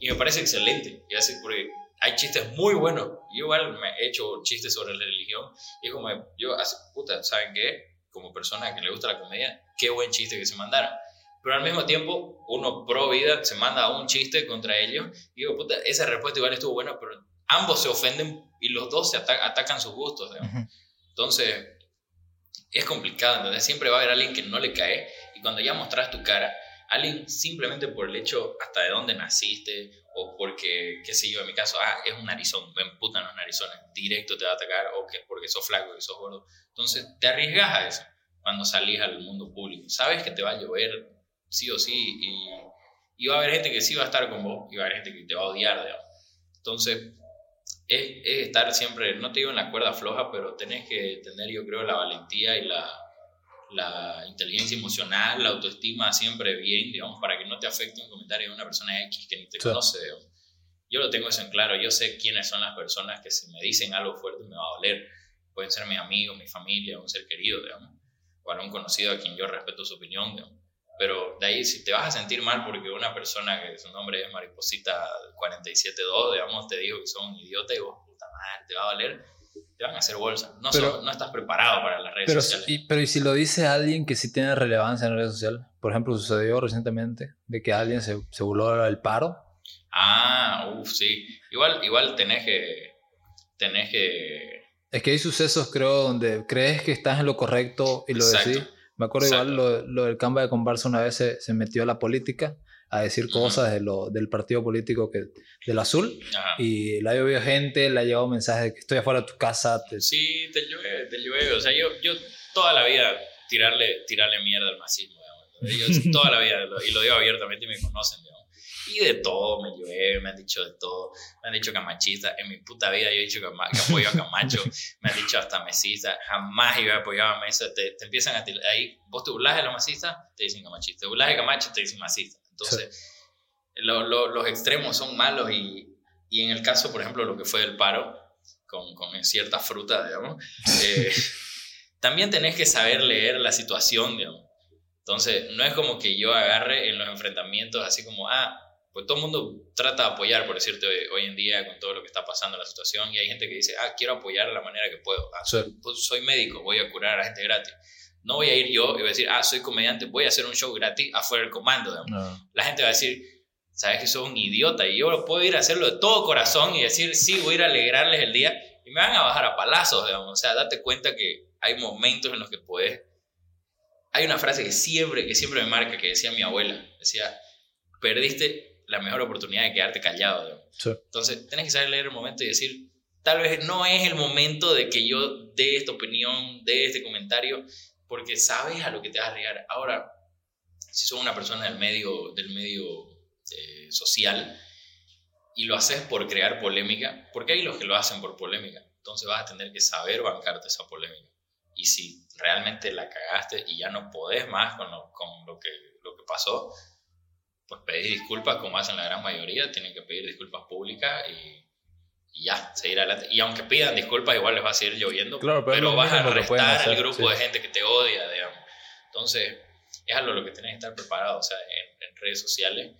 Y me parece excelente. Y así, porque hay chistes muy buenos. Yo igual me he hecho chistes sobre la religión. Y es como, yo, así, puta, ¿saben qué? Como persona que le gusta la comedia, qué buen chiste que se mandara. Pero al mismo tiempo, uno pro vida se manda un chiste contra ellos. Y digo, puta, esa respuesta igual estuvo buena, pero ambos se ofenden y los dos se ata- atacan sus gustos. Entonces, es complicado, ¿entendés? Siempre va a haber alguien que no le cae y cuando ya mostras tu cara, alguien simplemente por el hecho hasta de dónde naciste o porque, qué sé yo, en mi caso, ah, es un narizón, me emputan los narizones, directo te va a atacar o que porque sos flaco, que sos gordo. Entonces, te arriesgas a eso cuando salís al mundo público. Sabes que te va a llover sí o sí y, y va a haber gente que sí va a estar con vos y va a haber gente que te va a odiar, digamos. Entonces, es, es estar siempre, no te digo en la cuerda floja, pero tenés que tener, yo creo, la valentía y la, la inteligencia emocional, la autoestima siempre bien, digamos, para que no te afecte un comentario de una persona X que ni te Sí. conoce. digamos. Yo lo tengo eso en claro, yo sé quiénes son las personas que si me dicen algo fuerte me va a doler. Pueden ser mis amigos, mi familia, un ser querido, digamos, o algún conocido a quien yo respeto su opinión, digamos. Pero de ahí, si te vas a sentir mal porque una persona que su nombre es Mariposita 472, digamos, te dijo que son un idiota y vos, puta madre, te va a valer, te van a hacer bolsa. No, Pero- no estás preparado para las redes Pero, sociales. y, pero ¿y si lo dice alguien que sí tiene relevancia en redes sociales? Por ejemplo, sucedió recientemente de que alguien se, se burló del paro. Ah, uff, sí. Igual, igual tenés que. Tenés que. Es que hay sucesos, creo, donde crees que estás en lo correcto y lo Exacto. decís. Me acuerdo Exacto. igual lo, lo del Camba de Comparsa una vez se, se metió a la política a decir cosas de lo, del partido político que, del azul Ajá. y le ha llovido gente, le ha llegado mensajes de que estoy afuera de tu casa. te- Sí, te llueve, te llueve. O sea, yo, yo toda la vida tirarle, tirarle mierda al masismo, digamos. Yo toda la vida, y lo digo abiertamente y me conocen, digamos. Y de todo me llueve, me han dicho de todo. Me han dicho camachista. En mi puta vida yo he dicho que, apoyo a Camacho. me han dicho hasta mesista. Jamás yo he apoyado a Mesa. Te, te empiezan a tirar. Ahí, vos te burlas de los masistas, te dicen camachista. Te burlas de Camacho, te dicen masista. Entonces, lo- lo- los extremos son malos y, y en el caso, por ejemplo, lo que fue del paro, con, con cierta fruta, digamos, eh, [LAUGHS] también tenés que saber leer la situación, digamos. Entonces, no es como que yo agarre en los enfrentamientos así como, ah, pues todo el mundo trata de apoyar, por decirte, hoy, hoy en día con todo lo que está pasando en la situación, y hay gente que dice, ah, quiero apoyar de la manera que puedo. Ah, soy, pues, soy médico, voy a curar a la gente gratis. No voy a ir yo y voy a decir, ah, soy comediante, voy a hacer un show gratis afuera del comando. No. la gente va a decir, sabes que sos un idiota y yo puedo ir a hacerlo de todo corazón y decir, sí, voy a ir a alegrarles el día y me van a bajar a palazos, digamos. O sea, date cuenta que hay momentos en los que puedes... Hay una frase que siempre, que siempre me marca, que decía mi abuela, decía, perdiste la mejor oportunidad de quedarte callado. Sí. Entonces, tienes que saber leer el momento y decir, tal vez no es el momento de que yo dé esta opinión, dé este comentario, porque sabes a lo que te vas a arriesgar. Ahora, si sos una persona del medio, del medio eh, social y lo haces por crear polémica, porque hay los que lo hacen por polémica, entonces vas a tener que saber bancarte esa polémica. Y si realmente la cagaste y ya no podés más con lo, con lo, que, lo que pasó, pues pedir disculpas como hacen la gran mayoría, tienen que pedir disculpas públicas y, y ya, seguir adelante. Y aunque pidan disculpas, igual les va a seguir lloviendo, Claro, pero pero vas a restar el grupo sí. de gente que te odia, digamos. Entonces, es algo lo que tenés que estar preparado, o sea, en, en redes sociales,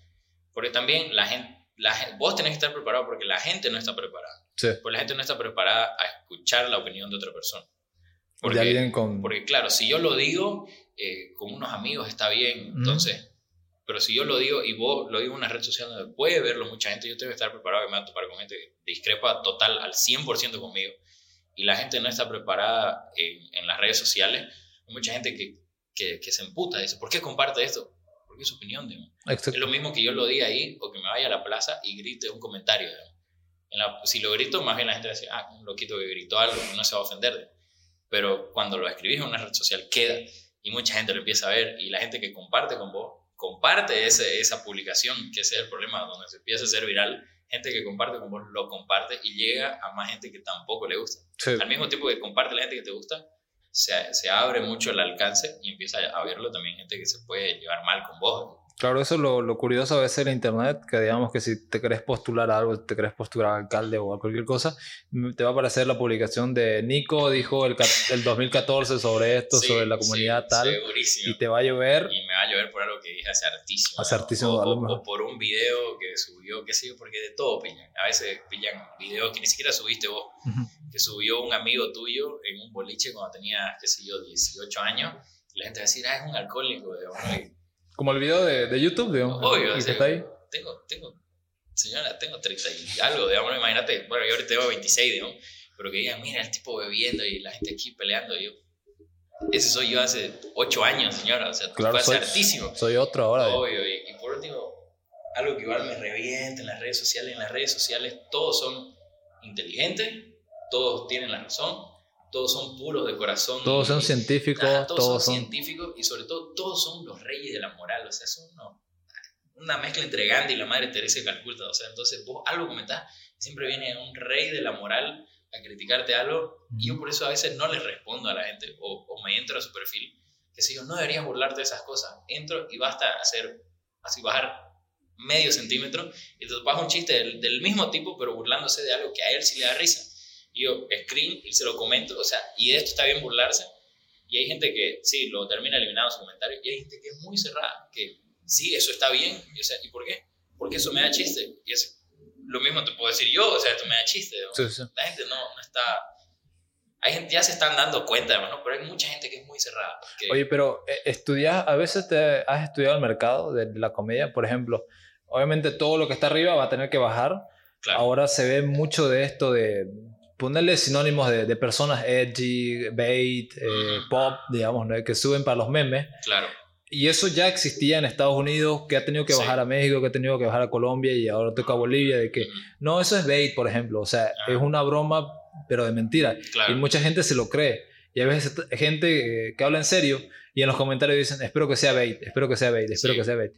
porque también la gente, la, vos tenés que estar preparado porque la gente no está preparada. Sí. Porque la gente no está preparada a escuchar la opinión de otra persona. Porque, de alguien con... porque claro, si yo lo digo eh, con unos amigos está bien, entonces, pero si yo lo digo y vos lo digo en una red social donde puede verlo mucha gente, yo tengo que estar preparado que me va a topar con gente que discrepa total al 100% conmigo y la gente no está preparada en, en las redes sociales. Hay mucha gente que, que, que se emputa, dice, ¿por qué comparte esto? Porque es su opinión, digamos. Es lo mismo que yo lo diga ahí o que me vaya a la plaza y grite un comentario. En la- si lo grito, más bien la gente va a decir, ah, un loquito que gritó algo, no se va a ofender. Pero cuando lo escribís en una red social, queda y mucha gente lo empieza a ver y la gente que comparte con vos, comparte ese, esa publicación, que ese es el problema, donde se empieza a hacer viral, gente que comparte con vos lo comparte y llega a más gente que tampoco le gusta. Sí. Al mismo tiempo que comparte la gente que te gusta, se, se abre mucho el alcance y empieza a verlo también gente que se puede llevar mal con vos. Claro, eso es lo, lo curioso a veces de internet, que digamos que si te querés postular a algo, te querés postular a alcalde o a cualquier cosa, mm, te va a aparecer la publicación de Nico dijo el, el 2014 sobre esto, Sí, sobre la sí, comunidad tal, Segurísimo. y te va a llover. Y me va a llover por algo que dije hace hartísimo. Hace hartísimo, O, o- o por un video que subió, qué sé yo, porque de todo pillan. A veces pillan videos que ni siquiera subiste vos, Ujú. que subió un amigo tuyo en un boliche cuando tenía, qué sé yo, 18 años. Y la gente va a decir, ah, es un alcohólico. Y Como el video de, de YouTube, digamos, Obvio, que sí. está ahí. tengo, tengo, señora, tengo 30 y algo, digamos, imagínate, bueno, yo ahorita tengo 26, digamos, pero que digan, mira, el tipo bebiendo y la gente aquí peleando, y yo, ese soy yo hace 8 años, señora, o sea, Claro, fue soy, hartísimo. soy otro ahora. Obvio, y, y por último, algo que igual me revienta en las redes sociales, en las redes sociales todos son inteligentes, todos tienen la razón, todos son puros de corazón. Todos son y- científicos, Ajá, todos, todos son, son... científicos y sobre todo todos son los reyes de la moral, o sea, son unos- una mezcla entre Gandhi y la madre Teresa de Calcuta, o sea, entonces vos algo comentás, siempre viene un rey de la moral a criticarte algo y yo por eso a veces no les respondo a la gente o, o me entro a su perfil, que si yo no deberías burlarte de esas cosas, entro y basta hacer, así bajar medio centímetro y te topas un chiste del, del mismo tipo pero burlándose de algo que a él sí le da risa. Yo screen y se lo comento, o sea, y de esto está bien burlarse. Y hay gente que sí, lo termina eliminando su comentario. Y hay gente que es muy cerrada, que sí, eso está bien. Y, o sea, ¿y por qué? Porque eso me da chiste. Y es lo mismo te puedo decir yo, o sea, esto me da chiste. ¿no? Sí, sí. La gente no, no está... Hay gente, ya se están dando cuenta, además, ¿no? Pero hay mucha gente que es muy cerrada. que- Oye, pero eh, estudias, a veces te has estudiado el mercado de la comedia, por ejemplo. Obviamente todo lo que está arriba va a tener que bajar. claro, Ahora se ve mucho de esto de ponerle sinónimos de, de personas edgy, bait, eh, Ujú. pop, digamos, ¿no? que suben para los memes. claro. Y eso ya existía en Estados Unidos, que ha tenido que Sí. bajar a México, que ha tenido que bajar a Colombia y ahora toca a Bolivia, de que no, eso es bait, por ejemplo. O sea, Ah. es una broma, pero de mentira. Claro. Y mucha gente se lo cree. Y a veces gente eh, que habla en serio y en los comentarios dicen, espero que sea bait, espero que sea bait, espero Sí. que sea bait.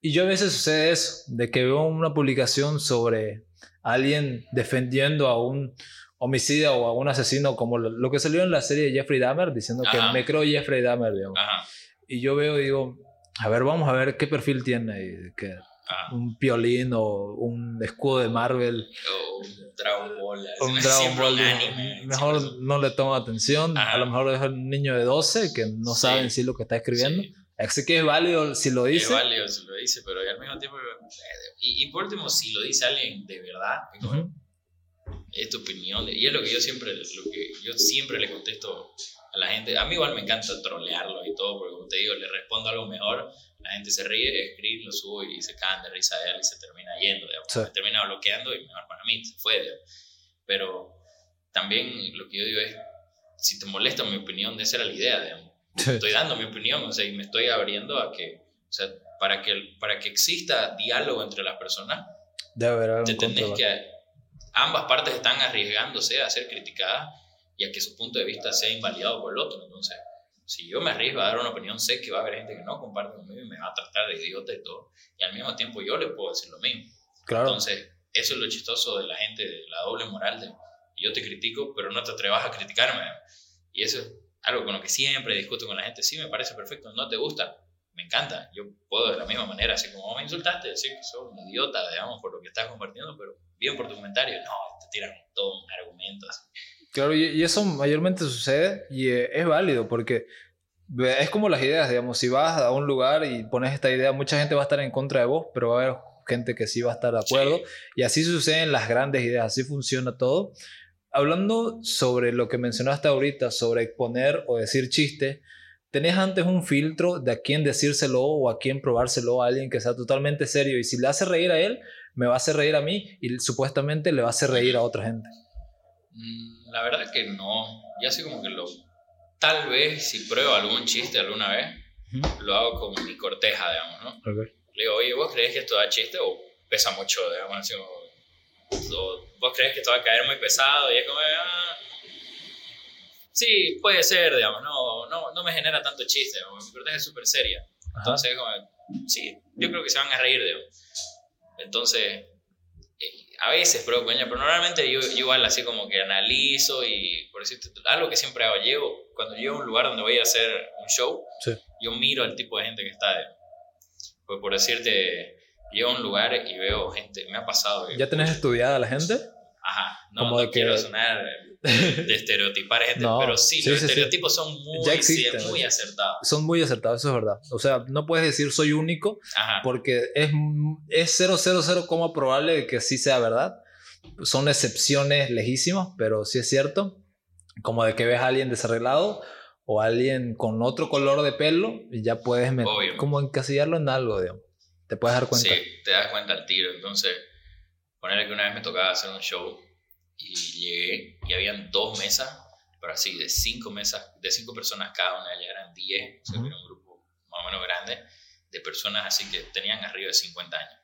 Y yo a veces sucede eso, de que veo una publicación sobre alguien defendiendo a un homicida o a un asesino, como lo, lo que salió en la serie de Jeffrey Dahmer, diciendo Ajá. que me creo Jeffrey Dahmer, digamos. Ajá. Y yo veo digo, a ver, vamos a ver qué perfil tiene, que ajá. un piolín o un escudo de Marvel, O un Dragon Ball. un [LAUGHS] Dragon Ball, anime, mejor siempre no le tomo atención, Ajá. a lo mejor es un niño de 12 que no Sí. sabe en sí lo que está es- escribiendo. sí. Así que es válido si lo Es dice. válido si lo dice, pero al mismo tiempo. eh, Y, y por último, si lo dice alguien de verdad, digo, Ujú. Es tu opinión. Y es lo que yo siempre, lo que yo siempre le contesto a la gente. A mí igual me encanta trolearlo y todo, porque como te digo, le respondo algo mejor. La gente se ríe, escribe, lo subo y se caen de risa de él y se termina yendo. digamos. Sí. Se termina bloqueando y mejor para mí, se fue. digamos. Pero también lo que yo digo es, si te molesta mi opinión, de esa era la idea, digamos estoy dando mi opinión, o sea, y me estoy abriendo a que, o sea, para que, para que exista diálogo entre las personas, Debe haber te en tenés que, ambas partes están arriesgándose a ser criticadas y a que su punto de vista sea invalidado por el otro. Entonces, si yo me arriesgo a dar una opinión, sé que va a haber gente que no comparte conmigo y me va a tratar de idiota y todo, y al mismo tiempo yo le puedo decir lo mismo. Claro. Entonces, eso es lo chistoso de la gente, de la doble moral de yo te critico, pero no te atrevas a criticarme. Y eso es algo con lo que siempre discuto con la gente. Sí, me parece perfecto, no te gusta, me encanta. Yo puedo de la misma manera, así como me insultaste, decir que sos un idiota, digamos, por lo que estás compartiendo, pero bien por tu comentario. No, te tiran todo un argumento así. Claro, y, eso mayormente sucede y eh, es válido porque es como las ideas, digamos, si vas a un lugar y pones esta idea, mucha gente va a estar en contra de vos, pero va a haber gente que sí va a estar de acuerdo. Y así suceden las grandes ideas, así funciona todo. Hablando sobre lo que mencionaste ahorita, sobre exponer o decir chiste, ¿tenés antes un filtro de a quién decírselo o a quién probárselo a alguien que sea totalmente serio? Y si le hace reír a él, me va a hacer reír a mí y supuestamente le va a hacer reír a otra gente. Mm, la verdad que no. Ya sé como que lo... Tal vez si pruebo algún chiste alguna vez, lo hago con mi corteja, digamos, ¿no? Le digo, oye, ¿vos crees que esto da chiste o pesa mucho, digamos? Así, ¿Vos crees que esto va a caer muy pesado? Y es como, ah, sí, puede ser, digamos, no, no, no me genera tanto chiste, mi corteja es súper seria. Entonces, como, sí, yo creo que se van a reír, digamos. Entonces, eh, a veces pero pero normalmente yo, igual así como que analizo y por decirte, algo que siempre hago, llego, cuando llego a un lugar donde voy a hacer un show, yo miro al tipo de gente que está. Pues por decirte, llego a un lugar y veo gente, me ha pasado. ¿Ya tenés estudiada la gente? Ajá, no, no quiero sonar [LAUGHS] de estereotipar gente, pero sí, los estereotipos son muy, muy acertados. Son muy acertados, eso es verdad. O sea, no puedes decir soy único porque es, es 000 como probable que sí sea verdad. Son excepciones lejísimas, pero sí es cierto. Como de que ves a alguien desarreglado o alguien con otro color de pelo y ya puedes como encasillarlo en algo, digamos. Te puedes dar cuenta. Sí, te das cuenta al tiro. Entonces, ponerle que una vez me tocaba hacer un show y llegué y habían dos mesas, pero así de cinco mesas, de cinco personas cada una, ya eran diez, o sea, era un grupo más o menos grande de personas así que tenían arriba de 50 años.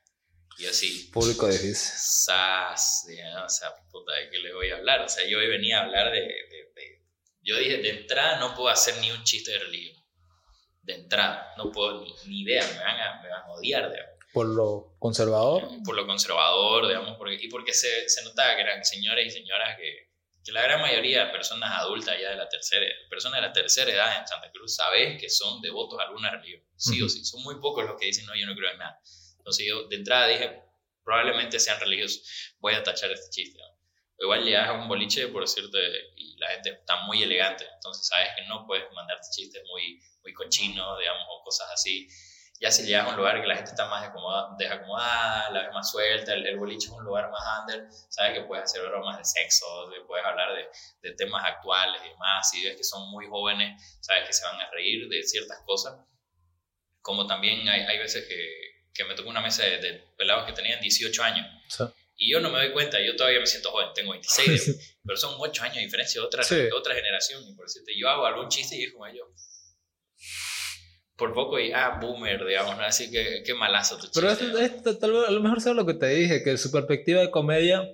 Y así. Público difícil. Sas, o sea, puta, ¿de qué les voy a hablar? O sea, yo hoy venía a hablar de, de, Yo dije, de entrada no puedo hacer ni un chiste de religión. De entrada, no puedo ni, ni idea, me van, a, me van a odiar, digamos por lo conservador. Por lo conservador, digamos, porque, y porque se, se notaba que eran señores y señoras que, que, la gran mayoría de personas adultas ya de la tercera, personas de la tercera edad en Santa Cruz, sabes que son devotos a alguna religión, sí o sí, son muy pocos los que dicen, no, yo no creo en nada. Entonces yo de entrada dije, probablemente sean religiosos, voy a tachar este chiste. Igual llegas a un boliche, por decirte, y la gente está muy elegante, entonces sabes que no puedes mandarte chistes muy, muy cochinos, digamos, o cosas así ya si llegas a un lugar que la gente está más desacomodada, la ves más suelta, el, boliche es un lugar más under, sabes que puedes hacer bromas de sexo, puedes hablar de, de, temas actuales y demás, y ves que son muy jóvenes, sabes que se van a reír de ciertas cosas. Como también hay, hay veces que, que, me tocó una mesa de, pelados que tenían 18 años. Y yo no me doy cuenta, yo todavía me siento joven, tengo 26, [LAUGHS] pero son 8 años de diferencia de otra, otra generación. Y por decirte, yo hago algún chiste y es como yo por poco y, ah, boomer, digamos, ¿no? Así que qué malazo tu Pero tal vez, a lo mejor sea lo que te dije, que su perspectiva de comedia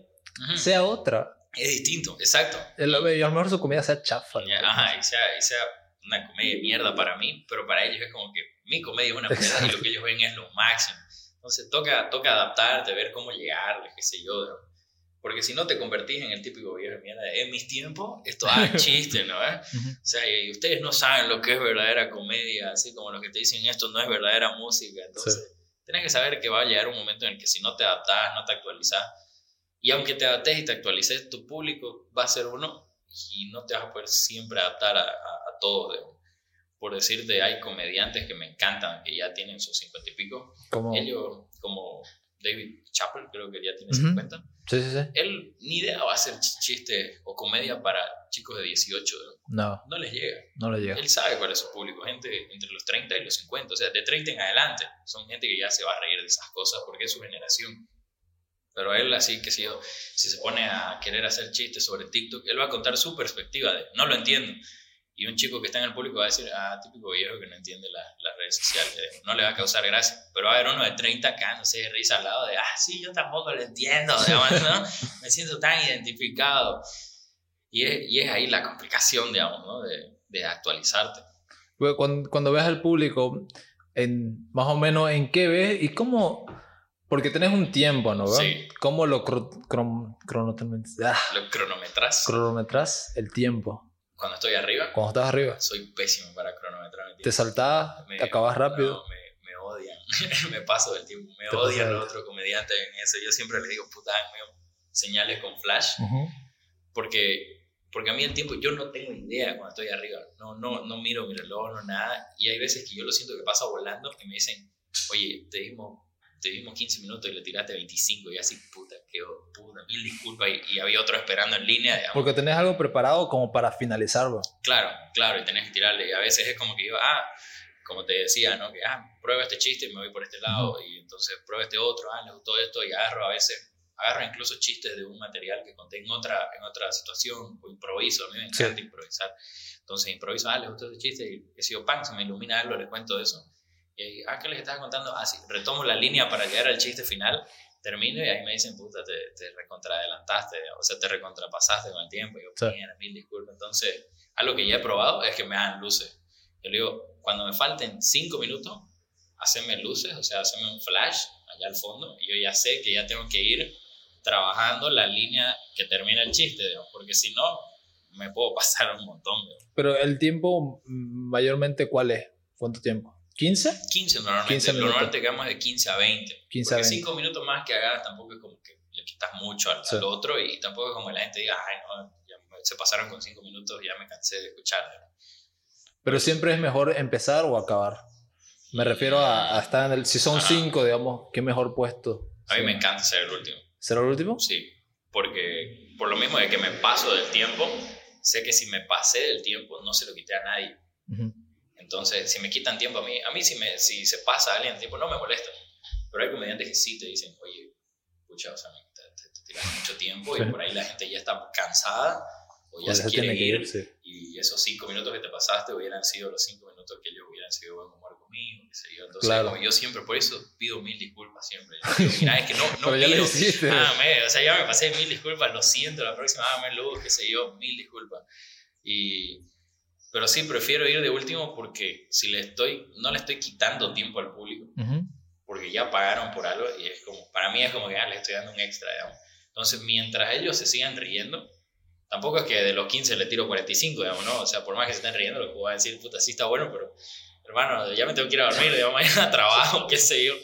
sea otra. Es distinto, exacto. y a lo mejor su comedia sea chafa. Ajá, y sea, y sea una comedia de mierda para mí, pero para ellos es como que mi comedia es una mierda y lo que ellos ven es lo máximo. Entonces toca, toca adaptarte, ver cómo llegarle, qué sé yo. Porque si no te convertís en el típico viejo de mierda, en mis tiempos esto da [LAUGHS] chiste, ¿no? O sea, y ustedes no saben lo que es verdadera comedia, así como lo que te dicen esto no es verdadera música. Entonces, tienes que saber que va a llegar un momento en el que si no te adaptás, no te actualizás, y aunque te adaptes y te actualices, tu público va a ser uno y no te vas a poder siempre adaptar a, a, todo. Por decirte, hay comediantes que me encantan, que ya tienen sus cincuenta y pico. ¿Cómo? Ellos, como David Chappell, creo que ya tiene 50. Sí, sí, sí. Él ni idea va a hacer chiste o comedia para chicos de 18. No. No les llega. No les llega. Él sabe cuál es su público, gente entre los 30 y los 50, o sea, de 30 en adelante. Son gente que ya se va a reír de esas cosas porque es su generación. Pero él así que si, si se pone a querer hacer chistes sobre TikTok, él va a contar su perspectiva de, no lo entiendo y un chico que está en el público va a decir, ah, típico viejo que no entiende las redes sociales, no le va a causar gracia. Pero va a haber uno de 30 acá, no sé, risa al lado de, ah, sí, yo tampoco lo entiendo, [LAUGHS] digamos, ¿no? Me siento tan identificado. Y es, y es ahí la complicación, digamos, ¿no? De, de actualizarte. Cuando, cuando ves al público, en, más o menos, ¿en qué ves y cómo...? Porque tenés un tiempo, ¿no? Sí. ¿Cómo lo, cron, ah, ¿Lo cronometras? Cronometras el tiempo. Cuando estoy arriba, Cuando estás arriba. soy pésimo para cronometrar Te Me- te acabas rápido. no, me, me odian. [LAUGHS] me paso del tiempo. Me odian los otros comediantes en eso. Yo siempre les digo, puta, háganme señales con flash. Ujú. Porque, porque a mí el tiempo, yo no tengo idea cuando estoy arriba. No, no, no miro mi reloj, no nada. Y hay veces que yo lo siento que pasa volando y me dicen, oye, te dimos, te dimos 15 minutos y le tiraste 25. Y así, puta, qué puta, mil disculpas. Y, y había otro esperando en línea. digamos. Porque tenés algo preparado como para finalizarlo. Claro, claro, y tenés que tirarle. Y a veces es como que yo, ah, como te decía, ¿no? Que, ah, prueba este chiste y me voy por este lado. Y entonces prueba este otro, ah, le gustó esto. Y agarro a veces, agarro incluso chistes de un material que conté en otra, en otra situación o improviso. A mí me encanta improvisar. Entonces improviso, ah, le gustó este chiste. Y que si yo, pan, se me ilumina algo, les cuento eso. Y ah, ¿qué les estaba contando? Ah, sí, retomo la línea para llegar al chiste final. Termino y ahí me dicen, puta, te, te recontraadelantaste, o sea, te recontrapasaste con el tiempo. Y yo, Sí. mil disculpas. Entonces, algo que ya he probado es que me hagan luces. Yo le digo, cuando me falten cinco minutos, hacerme luces, o sea, hacerme un flash allá al fondo, y yo ya sé que ya tengo que ir trabajando la línea que termina el chiste, digamos, porque si no, me puedo [LAUGHS] pasar un montón. digamos. Pero el tiempo mm, mayormente, ¿cuál es? ¿Cuánto tiempo? ¿15? 15 normalmente, 15 lo minutos. normalmente quedamos de 15 a 20. 15 a porque 20. 5 minutos más que hagas tampoco es como que le quitas mucho al, Sí. al otro y tampoco es como que la gente diga, ay, no, ya se pasaron con 5 minutos, ya me cansé de escuchar. Pero siempre es mejor empezar o acabar. Me refiero a, a estar en el... Si son Ajá. 5, digamos, ¿qué mejor puesto? A mí Sí. me encanta ser el último. ¿Será el último? Sí, porque por lo mismo de que me paso del tiempo, sé que si me pasé del tiempo no se lo quité a nadie. Ujú. Entonces, si me quitan tiempo a mí, a mí si, me, si se pasa alguien el tiempo no me molesta. Pero hay comediantes que sí te dicen, oye, pucha, o sea, me- te, te- te tiras mucho tiempo y por ahí la gente ya está cansada o ya Pues se quiere ir. ir. Y esos cinco minutos que te pasaste hubieran sido los cinco minutos que ellos hubieran sido buen humor conmigo, qué sé yo. Entonces, Claro. como yo siempre, por eso pido mil disculpas siempre. [LAUGHS] Digo, Mira, es que no, no pido. Ah, me, o sea, ya me pasé mil disculpas, lo siento, la próxima dame luz, qué sé yo, mil disculpas. Y, pero sí, prefiero ir de último porque si le estoy, no le estoy quitando tiempo al público, porque ya pagaron por algo y es como, para mí es como que ah, les estoy dando un extra, digamos. Entonces, mientras ellos se sigan riendo, tampoco es que de los 15 le tiro 45, digamos, ¿no? O sea, por más que se estén riendo, lo que voy a decir, puta, sí está bueno, pero, hermano, ya me tengo que ir a dormir, digamos, [LAUGHS] mañana trabajo, qué sé yo.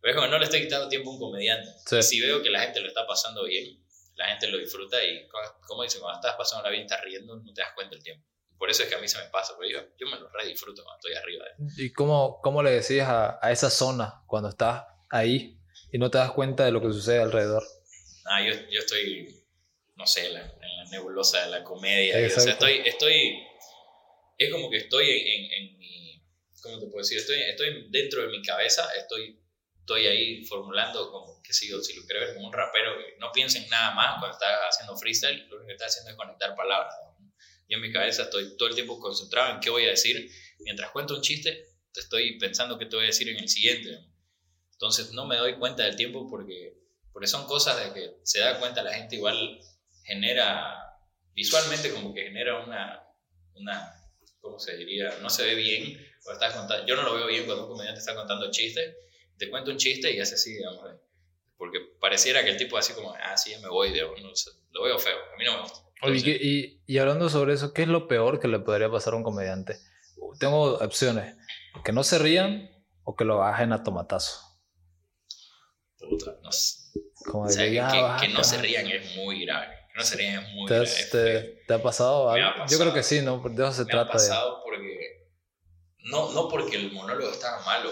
Pero es como, no le estoy quitando tiempo a un comediante. Sí. Y si veo que la gente lo está pasando bien, la gente lo disfruta y, co- como dicen, cuando estás pasando la bien, estás riendo, no te das cuenta del tiempo. Por eso es que a mí se me pasa, porque yo, yo me lo re disfruto cuando estoy arriba. de- ¿Y cómo, cómo le decías a, a esa zona cuando estás ahí y no te das cuenta de lo que sucede alrededor? Ah, yo, yo estoy, no sé, en la, en la nebulosa de la comedia. y, o sea, estoy, estoy, es como que estoy en, en, en mi, ¿cómo te puedo decir? Estoy, estoy dentro de mi cabeza, estoy, estoy ahí formulando como, qué sé yo, si lo quiero ver como un rapero, no piensa en nada más cuando está haciendo freestyle, lo único que está haciendo es conectar palabras. ¿no? Yo en mi cabeza estoy todo el tiempo concentrado en qué voy a decir. Mientras cuento un chiste, te estoy pensando qué te voy a decir en el siguiente. Entonces no me doy cuenta del tiempo porque, porque son cosas de que se da cuenta la gente igual genera, visualmente como que genera una, una ¿cómo se diría? No se ve bien cuando estás contando, yo no lo veo bien cuando un comediante está contando chistes, te cuenta un chiste y hace así, digamos, porque pareciera que el tipo así como, ah, sí, me voy, digamos, no lo veo feo, a mí no me gusta. Oye, ¿qué- y, y hablando sobre eso, ¿qué es lo peor que le podría pasar a un comediante? Tengo opciones. Que no se rían o que lo bajen a tomatazo. puta, no sé. Como O sea, que, ya, que- que no se rían es muy grave, que no se rían es muy ¿Te, grave. te- te ha pasado Me ha algo? Yo pasado. creo que sí, ¿no? De eso se me ha trata. de- pasado porque no, no porque el monólogo estaba malo,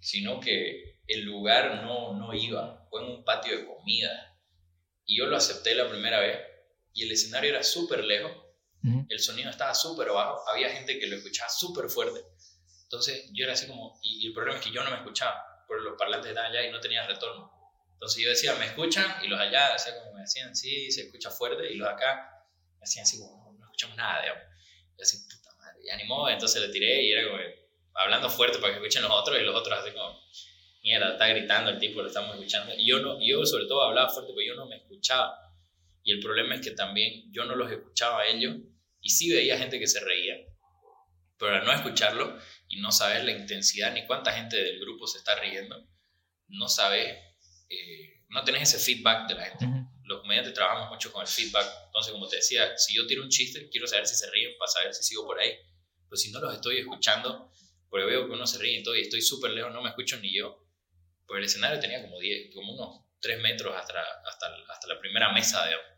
sino que el lugar no, no iba, fue en un patio de comida y yo lo acepté la primera vez y el escenario era súper lejos, Ujú. el sonido estaba súper bajo, había gente que lo escuchaba súper fuerte, entonces yo era así como, y, y el problema es que yo no me escuchaba, porque los parlantes estaban allá y no tenía retorno. Entonces yo decía, ¿me escuchan? Y los allá, o sea, como me decían, sí, se escucha fuerte, y los acá me hacían así como, no, no escuchamos nada, digamos. Y así, puta madre, y animó, entonces le tiré y era como hablando fuerte para que escuchen los otros, y los otros así como, mierda, está gritando el tipo, lo estamos escuchando. Y yo, no, yo sobre todo hablaba fuerte porque yo no me escuchaba. Y el problema es que también yo no los escuchaba a ellos, y sí veía gente que se reía, pero al no escucharlo y no saber la intensidad ni cuánta gente del grupo se está riendo, no sabes, eh, no tenés ese feedback de la gente. Los comediantes trabajamos mucho con el feedback. Entonces, como te decía, si yo tiro un chiste, quiero saber si se ríen para saber si sigo por ahí. Pero si no los estoy escuchando, porque veo que uno se ríe y todo, y estoy súper lejos, no me escucho ni yo. Pues el escenario tenía como, 10, como unos 3 metros hasta, hasta, hasta la primera mesa, digamos.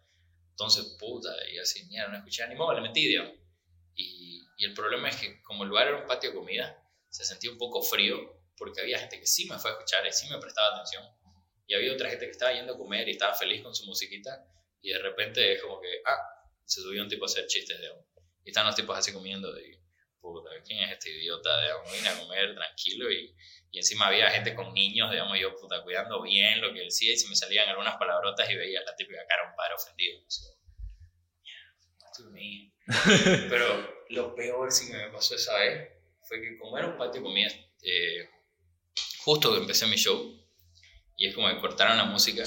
Entonces, puta, y así, mierda, no escuchaba ni modo, le metí, digamos. Y, y el problema es que como el lugar era un patio de comida, se sentía un poco frío, porque había gente que sí me fue a escuchar y sí me prestaba atención. Y había otra gente que estaba yendo a comer y estaba feliz con su musiquita, y de repente es como que, ah, se subió un tipo a hacer chistes, digamos. Y están los tipos así comiendo, y puta, ¿quién es este idiota? Digamos, vine a comer tranquilo y, y encima había gente con niños, digamos, yo puta, cuidando bien lo que decía y se me salían algunas palabrotas y veía la típica cara un padre ofendido. [LAUGHS] Pero lo peor sí que me pasó esa vez fue que como era un patio de comida, eh, justo que empecé mi show, y es como que cortaron la música,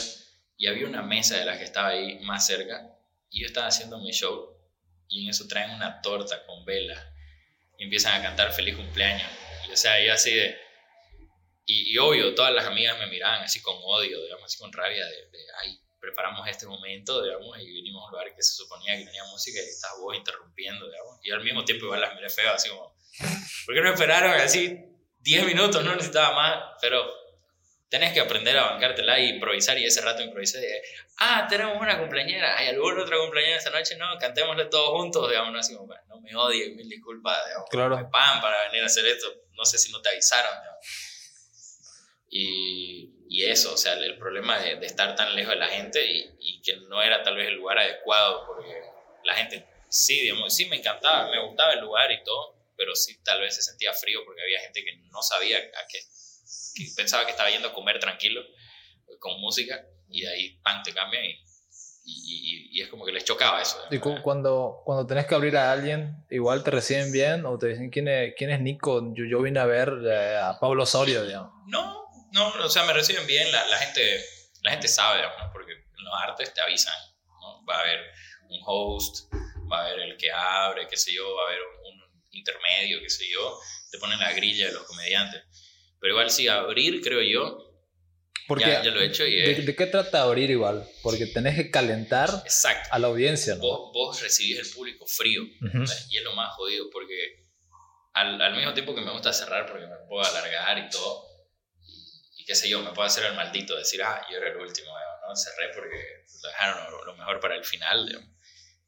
y había una mesa de las que estaba ahí más cerca, y yo estaba haciendo mi show, y en eso traen una torta con vela empiezan a cantar feliz cumpleaños. Y, o sea, yo así de... Y, obvio, todas las amigas me miraban así con odio, digamos, así con rabia de, de ay, preparamos este momento, digamos, y vinimos a un lugar que se suponía que tenía música y estaba vos interrumpiendo, digamos. Y al mismo tiempo igual las miré feo, así como, ¿por qué no esperaron así 10 minutos? No necesitaba más, pero tenés que aprender a bancártela y improvisar y ese rato improvisé y, ah, tenemos una cumpleañera, ¿hay alguna otra cumpleañera esta noche? No, cantémosle todos juntos, digamos, así como, no me odie, mil disculpas, digamos, claro. me pagan para venir a hacer esto, no sé si no te avisaron. Y, y eso, o sea, el, problema de, de, estar tan lejos de la gente y, y, que no era tal vez el lugar adecuado, porque la gente, sí, digamos, sí me encantaba, me gustaba el lugar y todo, pero sí tal vez se sentía frío porque había gente que no sabía a qué que pensaba que estaba yendo a comer tranquilo, con música, y de ahí, pan, te cambian y, y, y, es como que les chocaba eso. ¿Y cuando, cuando tenés que abrir a alguien, igual te reciben bien o te dicen quién es, quién es Nico? Yo, yo vine a ver eh, a Pablo Osorio, digamos. No, no, o sea, me reciben bien, la, la gente, la gente sabe, digamos, porque en los artes te avisan, ¿no? va a haber un host, va a haber el que abre, qué sé yo, va a haber un, un intermedio, qué sé yo, te ponen la grilla de los comediantes. Pero igual sí, abrir, creo yo. Porque ya, ya lo he hecho y ¿de, ¿De, qué trata abrir igual? Porque tenés que calentar Exacto. a la audiencia, ¿no? Vos, vos recibís el público frío. Uh -huh. Y es lo más jodido porque al, al, mismo tiempo que me gusta cerrar porque me puedo alargar y todo. Y, y qué sé yo, me puedo hacer el maldito, decir, ah, yo era el último, ¿no? Cerré porque lo dejaron lo, lo mejor para el final.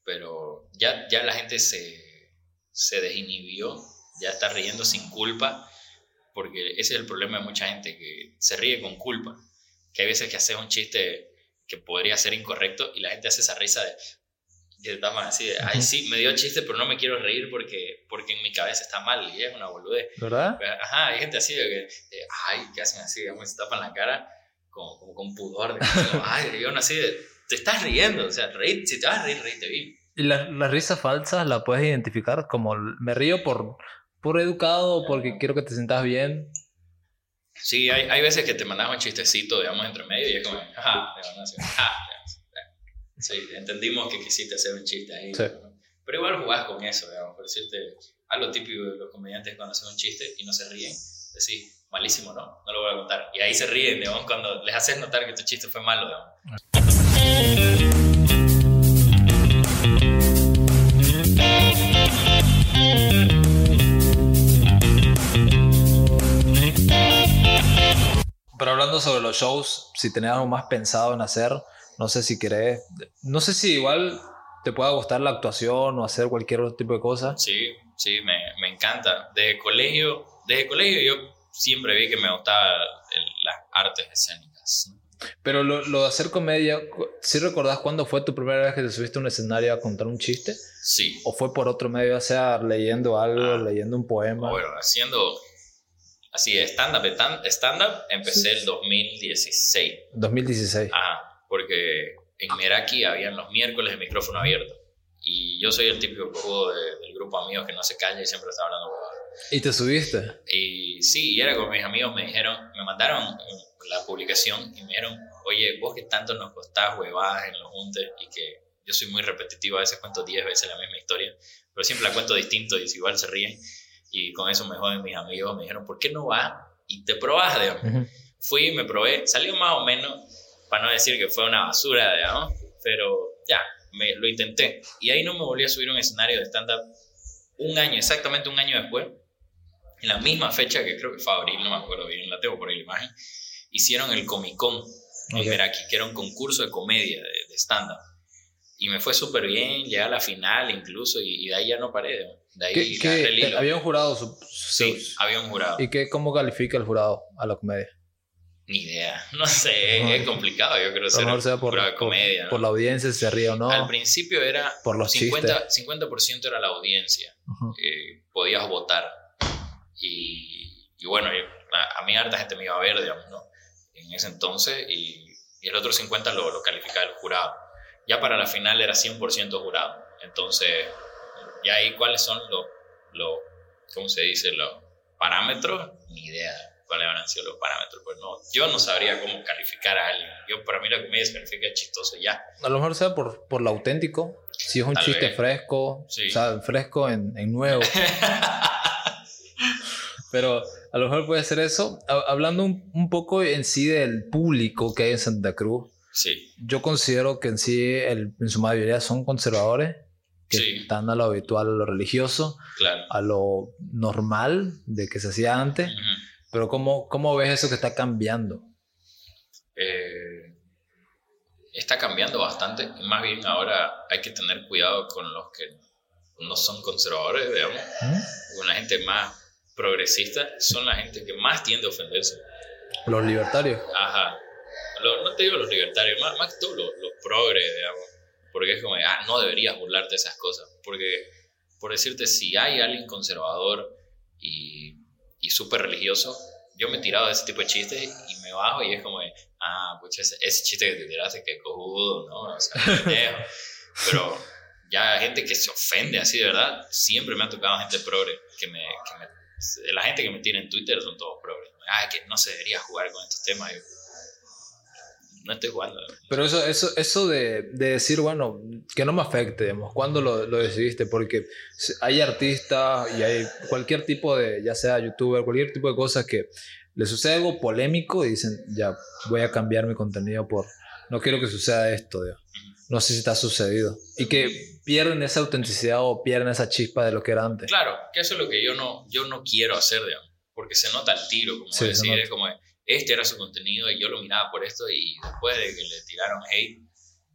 Pero ya, ya la gente se, se desinhibió, ya está riendo sin culpa porque ese es el problema de mucha gente, que se ríe con culpa, que hay veces que haces un chiste que podría ser incorrecto y la gente hace esa risa de, de etapas así de, ay, sí, me dio chiste, pero no me quiero reír porque, porque en mi cabeza está mal y es una boludez. ¿Verdad? Ajá, hay gente así de que, de, ay, que hacen así, digamos, se tapan la cara como, como con pudor, de, ay, yo así de, te estás riendo, o sea, reír, si te vas a reír, reíte bien. ¿Y la, la risa falsa la puedes identificar como me río por por educado porque quiero que te sientas bien. Sí, hay, hay veces que te mandas un chistecito, digamos, entre medio y es como, ajá, ajá, sí, entendimos que quisiste hacer un chiste ahí. Sí. ¿no? Pero igual jugás con eso, digamos, por decirte, algo típico de los comediantes cuando hacen un chiste y no se ríen, decís, malísimo, ¿no? No lo voy a contar. Y ahí se ríen, digamos, cuando les haces notar que tu chiste fue malo, digamos. Pero hablando sobre los shows, si tenés algo más pensado en hacer, no sé si querés, no sé si igual te pueda gustar la actuación o hacer cualquier otro tipo de cosa. Sí, sí, me, me encanta. Desde colegio, desde colegio yo siempre vi que me gustaban las artes escénicas. Pero lo, lo, de hacer comedia, ¿sí recordás cuándo fue tu primera vez que te subiste a un escenario a contar un chiste? Sí. ¿O fue por otro medio, o sea, leyendo algo, ah, leyendo un poema? Bueno, haciendo así stand-up, stand-up empecé sí. el 2016. 2016. Ajá, porque en Meraki habían los miércoles el micrófono abierto. Y yo soy el típico cojudo de, del grupo de amigos que no se calla y siempre está hablando ¿Y te subiste? Y sí, y era con mis amigos, me dijeron, me mandaron la publicación y me dijeron, oye, vos que tanto nos costás huevadas en los juntes y que yo soy muy repetitivo, a veces cuento 10 veces la misma historia, pero siempre la cuento distinto y igual se ríen. Y con eso me joden mis amigos, me dijeron, ¿por qué no vas y te probás, digamos? Uh -huh. Fui, me probé, salió más o menos, para no decir que fue una basura, digamos, Pero ya, me, lo intenté. Y ahí no me volví a subir a un escenario de stand-up un año, exactamente un año después, en la misma fecha que creo que fue abril, no me acuerdo bien, la tengo por ahí la imagen, hicieron el Comic Con en Meraki, que era un concurso de comedia, de, de stand-up. Y me fue súper bien, llegué a la final incluso, y, de ahí ya no paré. De ahí ¿Qué, qué, el hilo. había un jurado. su- Sí, su- había un jurado. ¿Y qué, cómo califica el jurado a la comedia? Ni idea. [LAUGHS] No sé, es, es complicado, yo creo ser mejor sea por, por- comedia. ¿no? por la audiencia, si se ríe o no. Al principio era por los 50%, 50% era la audiencia. Ujú. eh, podías votar. Y, y bueno, yo- a, a mí harta gente me iba a ver, digamos, ¿no? En ese entonces, y, y el otro 50% lo, lo calificaba el jurado. Ya para la final era 100% jurado. Entonces, ya ahí cuáles son los, los ¿cómo se dice? Los parámetros, ni idea cuáles van a ser los parámetros. Pues no, yo no sabría cómo calificar a alguien. Yo, para mí la comedia se califica chistoso y ya. A lo mejor sea por, por lo auténtico. Si es un Tal chiste vez. fresco, Sí. o sea, fresco en, en nuevo. [LAUGHS] Pero a lo mejor puede ser eso. Ha- Hablando un, un poco en sí del público que hay en Santa Cruz, Sí, yo considero que en sí, el- en su mayoría son conservadores, que Sí. están a lo habitual, a lo religioso, claro. a lo normal de que se hacía antes. Pero ¿cómo, cómo ves eso que está cambiando? eh, está cambiando bastante. Más bien ahora hay que tener cuidado con los que no son conservadores, digamos. ¿Mm? Con la gente más progresista son la gente que más tiende a ofenderse. Los libertarios. Ajá. Lo- no te digo los libertarios, más, más que todo los, los progres, digamos. Porque es como, ah, no deberías burlarte de esas cosas. Porque, por decirte, si hay alguien conservador y, y súper religioso, yo me he tirado de ese tipo de chistes y me bajo y es como, ah, pucha, ese, ese chiste que te tiraste, que cojudo, ¿no? O sea. Pero ya gente que se ofende así de verdad, siempre me ha tocado gente progre, que me, que me- la gente que me tira en Twitter son todos progres. Ah, que no se debería jugar con estos temas. Yo, no estoy jugando. Pero eso, eso, eso de, de decir, bueno, que no me afecte, digamos, ¿cuándo lo, lo decidiste? Porque hay artistas y hay cualquier tipo de, ya sea youtuber, cualquier tipo de cosas que le sucede algo polémico y dicen, ya, voy a cambiar mi contenido por, no quiero que suceda esto, digamos. No sé si te ha sucedido. Y que pierden esa autenticidad o pierden esa chispa de lo que era antes. Claro, que eso es lo que yo no, yo no quiero hacer, digamos, porque se nota el tiro, como Sí, decir, es como, este era su contenido y yo lo miraba por esto y después de que le tiraron hate,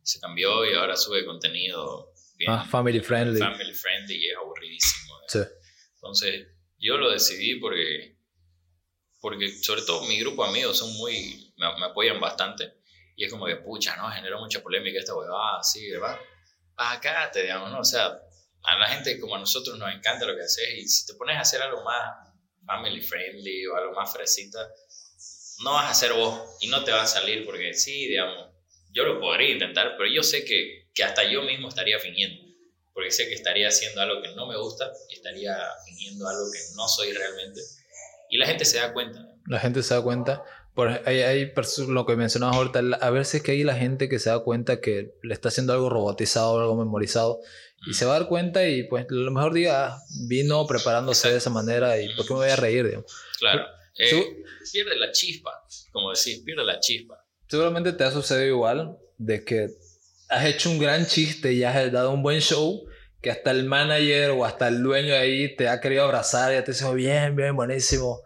se cambió y ahora sube contenido bien Más family friendly. family friendly y es aburridísimo. Sí. Entonces, yo lo decidí porque, porque sobre todo mi grupo de amigos son muy, me, me apoyan bastante. Y es como que, pucha, ¿no? Generó mucha polémica esta huevada, sí, ¿verdad? Acá te digamos, ¿no? O sea, a la gente como a nosotros nos encanta lo que haces y si te pones a hacer algo más family friendly o algo más fresita, no vas a ser vos y no te va a salir porque sí, digamos, yo lo podría intentar, pero yo sé que, que hasta yo mismo estaría fingiendo porque sé que estaría haciendo algo que no me gusta y estaría fingiendo algo que no soy realmente. Y la gente se da cuenta. La gente se da cuenta. Por, hay, hay lo que mencionabas ahorita, a veces que hay la gente que se da cuenta que le está haciendo algo robotizado, algo memorizado, y se va a dar cuenta y pues a lo mejor diga, ah, vino preparándose de esa manera y ¿por qué me voy a reír? digamos? Claro. Eh, pierde la chispa, como decís, pierde la chispa. seguramente te ha sucedido igual de que has hecho un gran chiste y has dado un buen show que hasta el manager o hasta el dueño de ahí te ha querido abrazar y ya te dice, "Oh, bien, bien, buenísimo.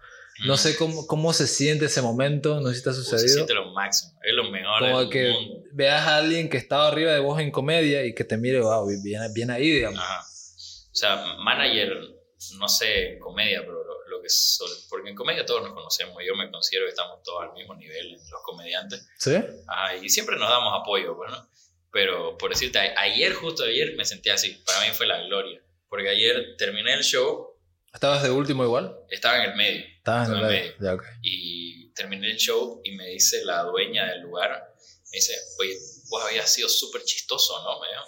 No sé cómo, cómo se siente ese momento, no sé si te ha Uh, Se sucedido. siente lo máximo, es lo mejor Como del que mundo. veas a alguien que estaba arriba de vos en comedia y que te mire, wow, bien, bien ahí, digamos. Ajá. O sea, manager, no sé, comedia, pero lo, lo que son, porque en comedia todos nos conocemos, yo me considero que estamos todos al mismo nivel, los comediantes. ¿Sí? Ajá, y siempre nos damos apoyo, pues, ¿no? Pero por decirte, ayer, justo ayer, me sentí así. Para mí fue la gloria. Porque ayer terminé el show, ¿Estabas de último igual? estaba en el medio. Estabas en el Estaba medio. Ya, ok. Y terminé el show y me dice la dueña del lugar, me dice, oye, vos habías sido súper chistoso, ¿no? Me dijo.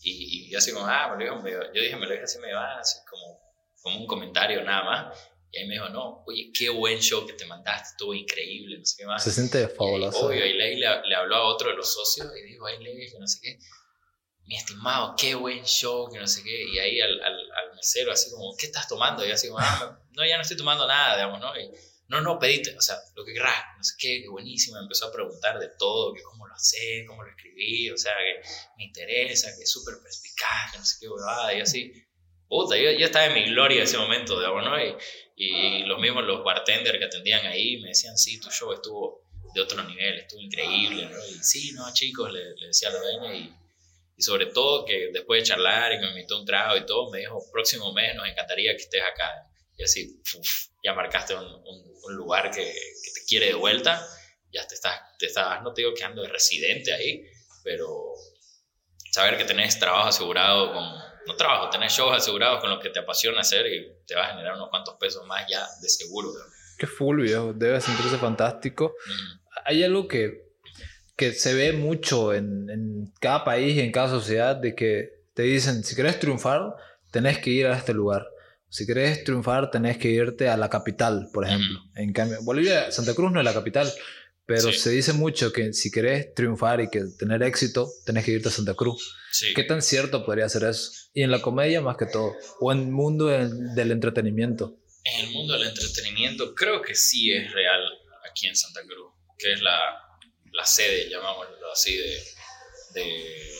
Y, y yo así como, ah, me lo dijo, medio- yo dije, me lo dije así, me va, así como, como un comentario nada más. Y ahí me dijo, no, oye, qué buen show que te mandaste, estuvo increíble, no sé qué más. Se siente fabuloso. obvio, y Ley le, le habló a otro de los socios y dijo, ay, Ley, que no sé qué. Mi estimado, qué buen show, que no sé qué. Y ahí al, al, al mesero, así como, ¿qué estás tomando? Y así como, ah, no, ya no estoy tomando nada, digamos, ¿no? Y, no, no, pedite, o sea, lo que querrás, no sé qué, qué buenísimo, me empezó a preguntar de todo, que cómo lo sé, cómo lo escribí, o sea, que me interesa, que es súper perspicaz, que no sé qué huevada, y así. Puta, yo, yo estaba en mi gloria en ese momento, digamos, ¿no? Y, y los mismos, los bartenders que atendían ahí, me decían, sí, tu show estuvo de otro nivel, estuvo increíble, ¿no? Y sí, no, chicos, le, le decía a la dueña y, y, sobre todo que después de charlar y me invitó un trago y todo, me dijo, próximo mes nos encantaría que estés acá. Y así, ya marcaste un, un, un lugar que, que, te quiere de vuelta, ya te estás, te estás, no te digo quedando de residente ahí, pero saber que tenés trabajo asegurado con, no trabajo, tenés shows asegurados con lo que te apasiona hacer y te va a generar unos cuantos pesos más ya de seguro. Qué full, viejo, debe sentirse fantástico. Mm. Hay algo que, que se ve mucho en, en cada país y en cada sociedad de que te dicen, si querés triunfar, tenés que ir a este lugar. Si querés triunfar, tenés que irte a la capital, por ejemplo. Mm. En cambio, Bolivia, Santa Cruz no es la capital, pero sí. se dice mucho que si querés triunfar y que tener éxito, tenés que irte a Santa Cruz. Sí. ¿Qué tan cierto podría ser eso? Y en la comedia más que todo, o en el mundo del, entretenimiento. En el mundo del entretenimiento creo que sí es real aquí en Santa Cruz, que es la, la sede, llamámoslo así, de, de,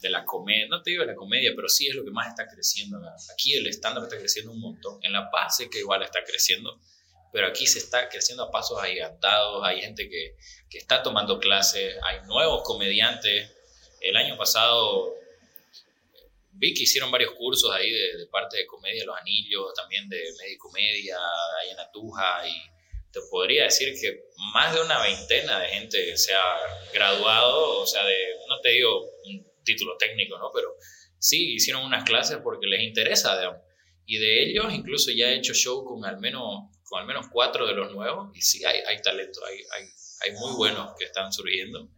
de la comedia. No te digo la comedia, pero sí es lo que más está creciendo. Aquí el stand-up está creciendo un montón. En La Paz sé que igual está creciendo, pero aquí se está creciendo a pasos agigantados. Hay gente que, que está tomando clases, hay nuevos comediantes. El año pasado vi que hicieron varios cursos ahí de, de, parte de comedia Los Anillos, también de media comedia, ahí en Atuja, y te podría decir que más de una veintena de gente se ha graduado, o sea, de, no te digo un título técnico, ¿no? Pero sí hicieron unas clases porque les interesa, digamos. Y de ellos incluso ya he hecho show con al menos, con al menos cuatro de los nuevos, y sí, hay, hay talento, hay, hay, hay muy buenos que están surgiendo,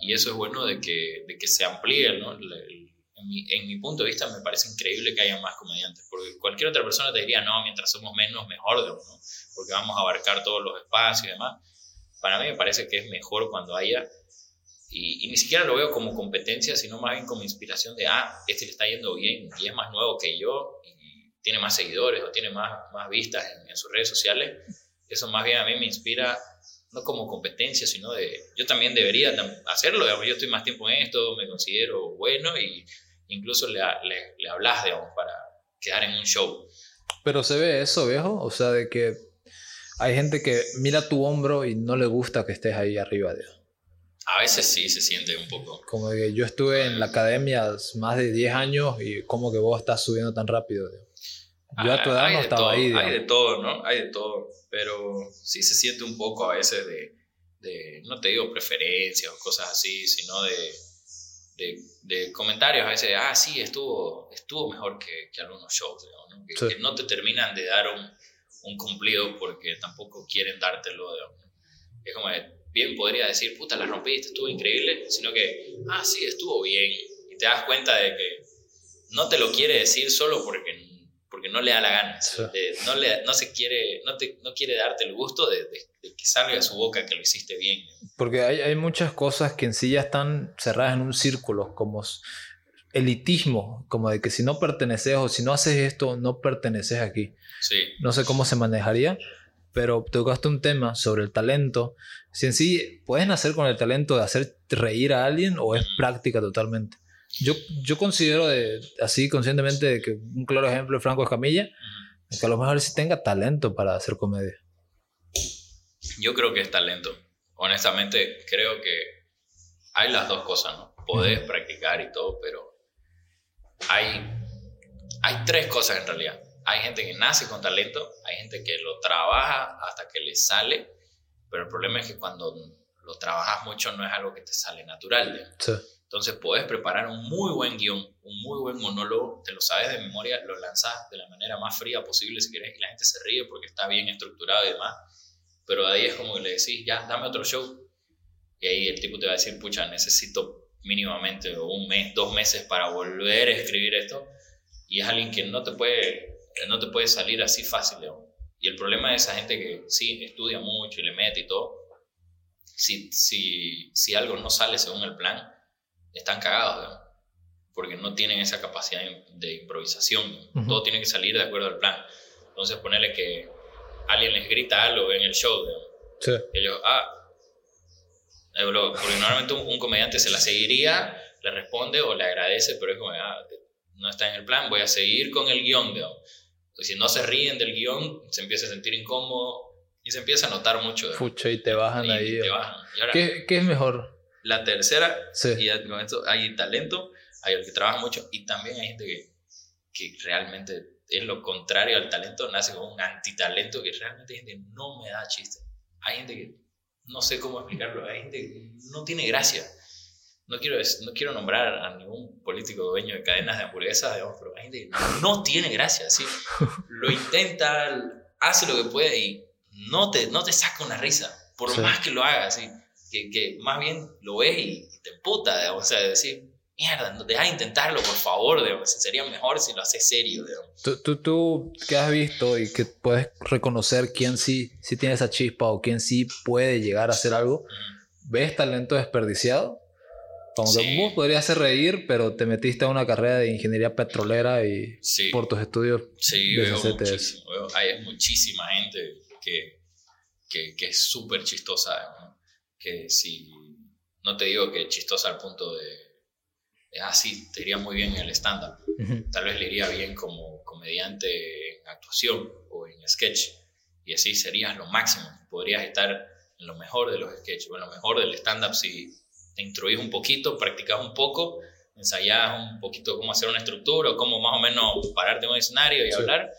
y eso es bueno de que, de que se amplíe, ¿no? El, el, en mi, en mi, punto de vista me parece increíble que haya más comediantes, porque cualquier otra persona te diría, no, mientras somos menos, mejor, ¿no? porque vamos a abarcar todos los espacios y demás. Para mí me parece que es mejor cuando haya, y, y, ni siquiera lo veo como competencia, sino más bien como inspiración de, ah, este le está yendo bien y es más nuevo que yo, y tiene más seguidores o tiene más, más vistas en, en sus redes sociales. Eso más bien a mí me inspira no como competencia, sino de, yo también debería hacerlo, yo estoy más tiempo en esto, me considero bueno y incluso le, le, le hablas, digamos, para quedar en un show. Pero se ve eso, viejo, o sea, de que hay gente que mira tu hombro y no le gusta que estés ahí arriba, digamos. A veces sí se siente un poco. Como que yo estuve en la academia más de 10 años y como que vos estás subiendo tan rápido, digamos. Yo a tu edad no estaba todo, ahí. Digamos. Hay de todo, ¿no? Hay de todo. Pero sí se siente un poco a veces de, de no te digo preferencias o cosas así, sino de, de, de, comentarios a veces, ah, sí, estuvo, estuvo mejor que, que algunos shows, digamos, ¿no? Que, sí. que, no te terminan de dar un, un, cumplido porque tampoco quieren dártelo, digamos. Es como, bien podría decir, puta, la rompiste, estuvo increíble, sino que, ah, sí, estuvo bien. Y te das cuenta de que no te lo quiere decir solo porque porque no le da la gana, sí. de, no, le, no se quiere, no, te, no quiere darte el gusto de, de, que salga de su boca que lo hiciste bien. Porque hay, hay muchas cosas que en sí ya están cerradas en un círculo, como elitismo, como de que si no perteneces o si no haces esto, no perteneces aquí. Sí. No sé cómo se manejaría, pero tocaste un tema sobre el talento. Si en sí puedes nacer con el talento de hacer reír a alguien o es mm. práctica totalmente. Yo, yo considero de, así conscientemente de que un claro ejemplo es Franco Escamilla, -huh. que a lo mejor sí tenga talento para hacer comedia. Yo creo que es talento. Honestamente, creo que hay las dos cosas, ¿no? Podés practicar y todo, pero hay, hay tres cosas en realidad. Hay gente que nace con talento, hay gente que lo trabaja hasta que le sale, pero el problema es que cuando lo trabajas mucho no es algo que te sale natural. Sí. Entonces puedes preparar un muy buen guion, un muy buen monólogo, te lo sabes de memoria, lo lanzas de la manera más fría posible si quieres y la gente se ríe porque está bien estructurado y demás. Pero ahí es como que le decís, ya, dame otro show. Y ahí el tipo te va a decir, pucha, necesito mínimamente un mes, dos meses para volver a escribir esto. Y es alguien que no te puede, no te puede salir así fácil. ¿no? Y el problema de esa gente que sí, estudia mucho y le mete y todo, si, si, si algo no sale según el plan, están cagados, ¿no? porque no tienen esa capacidad de improvisación. Uh -huh. Todo tiene que salir de acuerdo al plan. Entonces, ponerle que alguien les grita algo en el show, digamos. Sí. Ellos, ah, porque normalmente un, un comediante se la seguiría, le responde o le agradece, pero es como, ah, no está en el plan, voy a seguir con el guion, digamos. Pues si no se ríen del guion, se empieza a sentir incómodo y se empieza a notar mucho. Fucha, y te bajan y ahí. te ¿o? bajan. Y ahora, ¿Qué, qué es mejor? la tercera, Sí. y con esto hay talento, hay el que trabaja mucho y también hay gente que, que realmente es lo contrario al talento, nace con un antitalento que realmente hay gente no me da chiste. Hay gente que no sé cómo explicarlo, hay gente que no tiene gracia. No quiero, no quiero nombrar a ningún político dueño de cadenas de hamburguesas, digamos, pero hay gente que no tiene gracia, ¿sí? [LAUGHS] Lo intenta, hace lo que puede y no te, no te saca una risa, por Sí. más que lo haga, ¿sí? que, que más bien lo ves y, te emputa, o sea, decir, mierda, no, deja de intentarlo, por favor, digamos, sería mejor si lo haces serio. ¿Tú, tú, tú qué has visto y que puedes reconocer quién sí, sí tiene esa chispa o quién sí puede llegar a hacer algo? ¿Ves talento desperdiciado? Como que Sí. vos podrías hacer reír, pero te metiste a una carrera de ingeniería petrolera y Sí, por tus estudios. sí, veo de muchísimo, veo- hay muchísima gente que, que, que es súper chistosa, digamos, que si, no te digo que chistosa al punto de, de, ah, sí, te iría muy bien en el stand-up, tal vez le iría bien como comediante en actuación o en sketch. Y así serías lo máximo. Podrías estar en lo mejor de los sketches o en lo mejor del stand-up si te instruís un poquito, practicas un poco, ensayás un poquito cómo hacer una estructura o cómo más o menos pararte en un escenario y Sí. hablar.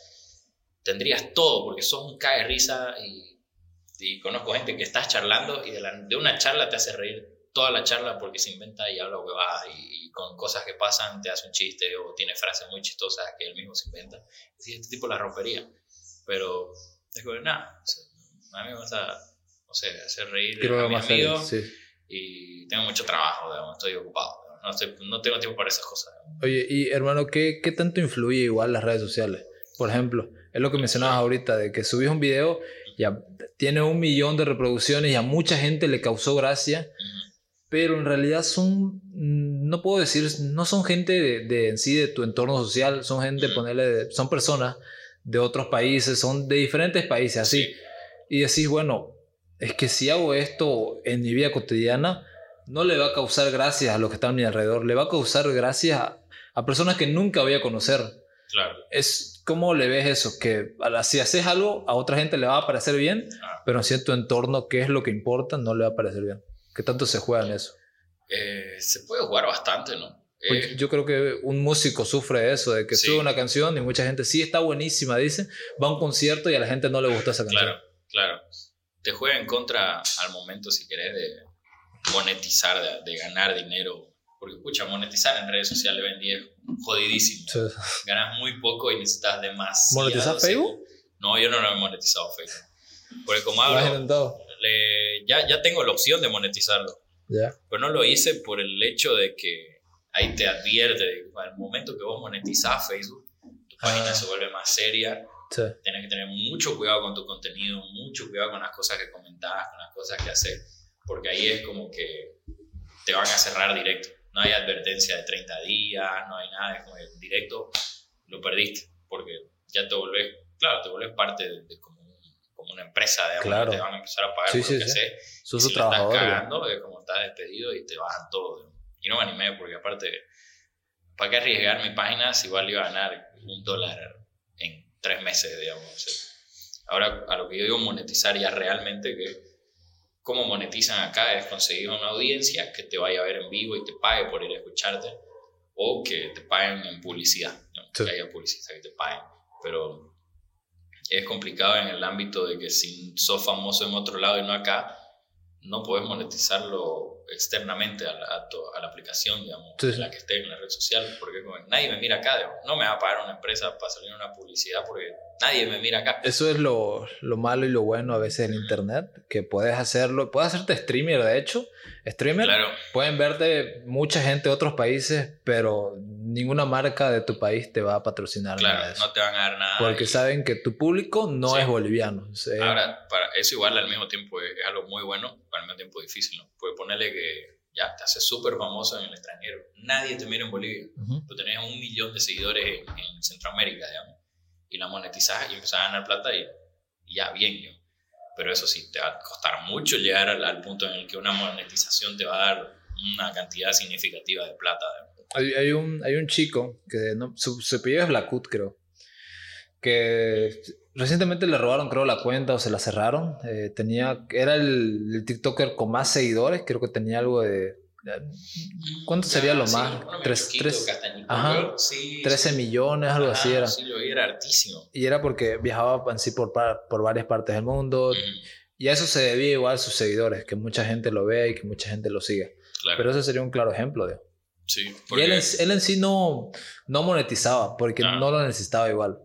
Tendrías todo porque sos un cae risa y, y conozco gente que estás charlando y de, la- de una charla te hace reír toda la charla porque se inventa y habla huevadas y, y con cosas que pasan te hace un chiste o tiene frases muy chistosas que él mismo se inventa. Sí, este tipo la rompería. Pero es como, nada, o sea, a mí me gusta, o sea, hacer reír Quiero a ver mi más amigo series, sí. y tengo mucho trabajo, digamos, estoy ocupado. digamos, No, estoy- no tengo tiempo para esas cosas. digamos. Oye, y hermano, ¿qué, ¿qué tanto influye igual las redes sociales? Por ejemplo, es lo que mencionabas ahorita, de que subís un video, ya tiene un millón de reproducciones y a mucha gente le causó gracia. Pero en realidad son, mm, no puedo decir, no son gente de, de en sí de tu entorno social, son gente, ponerle, son personas de otros países, son de diferentes países, así. Sí. Y decís, bueno, es que si hago esto en mi vida cotidiana, no le va a causar gracias a los que están a mi alrededor, le va a causar gracias a, a personas que nunca voy a conocer. Claro. Es cómo le ves eso, que la- si haces algo, a otra gente le va a parecer bien, Ah. pero en cierto entorno, ¿qué es lo que importa? No le va a parecer bien. ¿Qué tanto se juega en eso? Eh, se puede jugar bastante, ¿no? Pues Eh, yo creo que un músico sufre de eso, de que Sí. sube una canción y mucha gente sí está buenísima, dice, va a un concierto y a la gente no le gusta esa canción. Claro, claro. Te juega en contra al momento, si querés, de monetizar, de, de ganar dinero. Porque, escucha, monetizar en redes sociales hoy en día es jodidísimo. Sí. Ganas muy poco y necesitas demasiado. ¿Monetizar Facebook? No, yo no lo he monetizado Facebook. Porque como ¿Lo has hablo, ya, ya tengo la opción de monetizarlo. Ya. Pero no lo hice por el hecho de que ahí te advierte, al momento que vos monetizás Facebook, tu página Ah. se vuelve más seria, Sí. tienes que tener mucho cuidado con tu contenido, mucho cuidado con las cosas que comentás, con las cosas que haces, porque ahí es como que te van a cerrar directo. No hay advertencia de 30 días, no hay nada, es como que directo lo perdiste, porque ya te volvés, claro, te volvés parte de, de como, una empresa, digamos, Claro. te van a empezar a pagar Sí, por sí, lo que sí. haces. Sos Y si la estás cagando, es como estás despedido y te bajan todo. Y no me animé porque aparte, ¿para qué arriesgar mi página si igual iba a ganar un dólar en tres meses, digamos? O sea, ahora, a lo que yo digo monetizar ya realmente, que cómo monetizan acá es conseguir una audiencia que te vaya a ver en vivo y te pague por ir a escucharte o que te paguen en publicidad, ¿no? Que haya publicidad que te paguen. Pero es complicado en el ámbito de que si sos famoso en otro lado y no acá, no puedes monetizarlo externamente a la, a tu- a la aplicación, digamos, Sí, en la que esté en la red social, porque como nadie me mira acá, digamos, no me va a pagar una empresa para salir una publicidad porque nadie me mira acá. Eso es lo, lo malo y lo bueno a veces del internet, que puedes hacerlo, puedes hacerte streamer, de hecho, streamer, Claro, pueden verte mucha gente de otros países, pero ninguna marca de tu país te va a patrocinar nada de claro, eso. no te van a dar nada. porque y- saben que tu público no Sí. es boliviano. o sea, Ahora, para eso igual al mismo tiempo es, algo muy bueno, pero al mismo tiempo difícil, ¿no? Puede ponerle que ya te haces súper famoso en el extranjero. Nadie te mira en Bolivia. ujú. Tú tenés un millón de seguidores en, en Centroamérica, digamos. Y la monetizás y empezás a ganar plata y y ya, bien yo. Pero eso sí, te va a costar mucho llegar al, al punto en el que una monetización te va a dar una cantidad significativa de plata. Hay, hay, un, hay un chico que no, su, su apellido es Blackwood, creo. Que recientemente le robaron, creo, la cuenta o se la cerraron. Eh, tenía, era el, el, TikToker con más seguidores. Creo que tenía algo de. ¿Cuánto sería lo sí, más? Tres, tres, ajá, sí, 13 sí. millones, algo Ajá, así era. Sí, lo vi, era hartísimo. Y era porque viajaba en sí por, por varias partes del mundo. Y a eso se debía igual a sus seguidores, que mucha gente lo ve y que mucha gente lo sigue. claro. Pero ese sería un claro ejemplo de. Sí, Y porque, él en, él en sí no, no monetizaba, porque Ah. no lo necesitaba igual.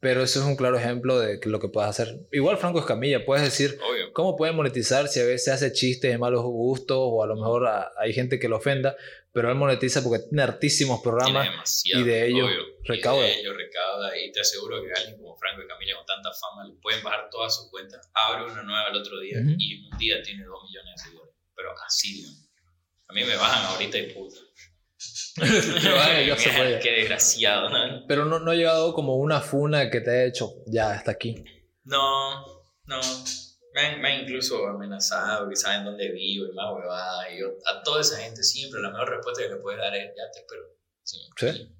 Pero eso es un claro ejemplo de lo que puedes hacer. Igual Franco Escamilla, puedes decir, obvio. ¿cómo pueden monetizar si a veces hace chistes de malos gustos o a lo mejor a- hay gente que lo ofenda? Pero él monetiza porque tiene hartísimos Tiene programas. demasiado, y de ello obvio. recauda. Y de ello recauda. Y te aseguro que alguien como Franco y Camila con tanta fama le pueden bajar todas sus cuentas. Abre una nueva el otro día Ujú. y en un día tiene dos millones de seguidores. Pero así, ¿no? A mí me bajan ahorita y puta. [LAUGHS] Fue. Qué desgraciado, ¿no? Pero no, no ha llegado como una funa que te ha hecho, ya, hasta aquí. No, no. Me han, me han incluso amenazado que saben dónde vivo y más huevada. Y yo, a toda esa gente siempre la mejor respuesta que le puedes dar es ya te espero. Sí. ¿Sí?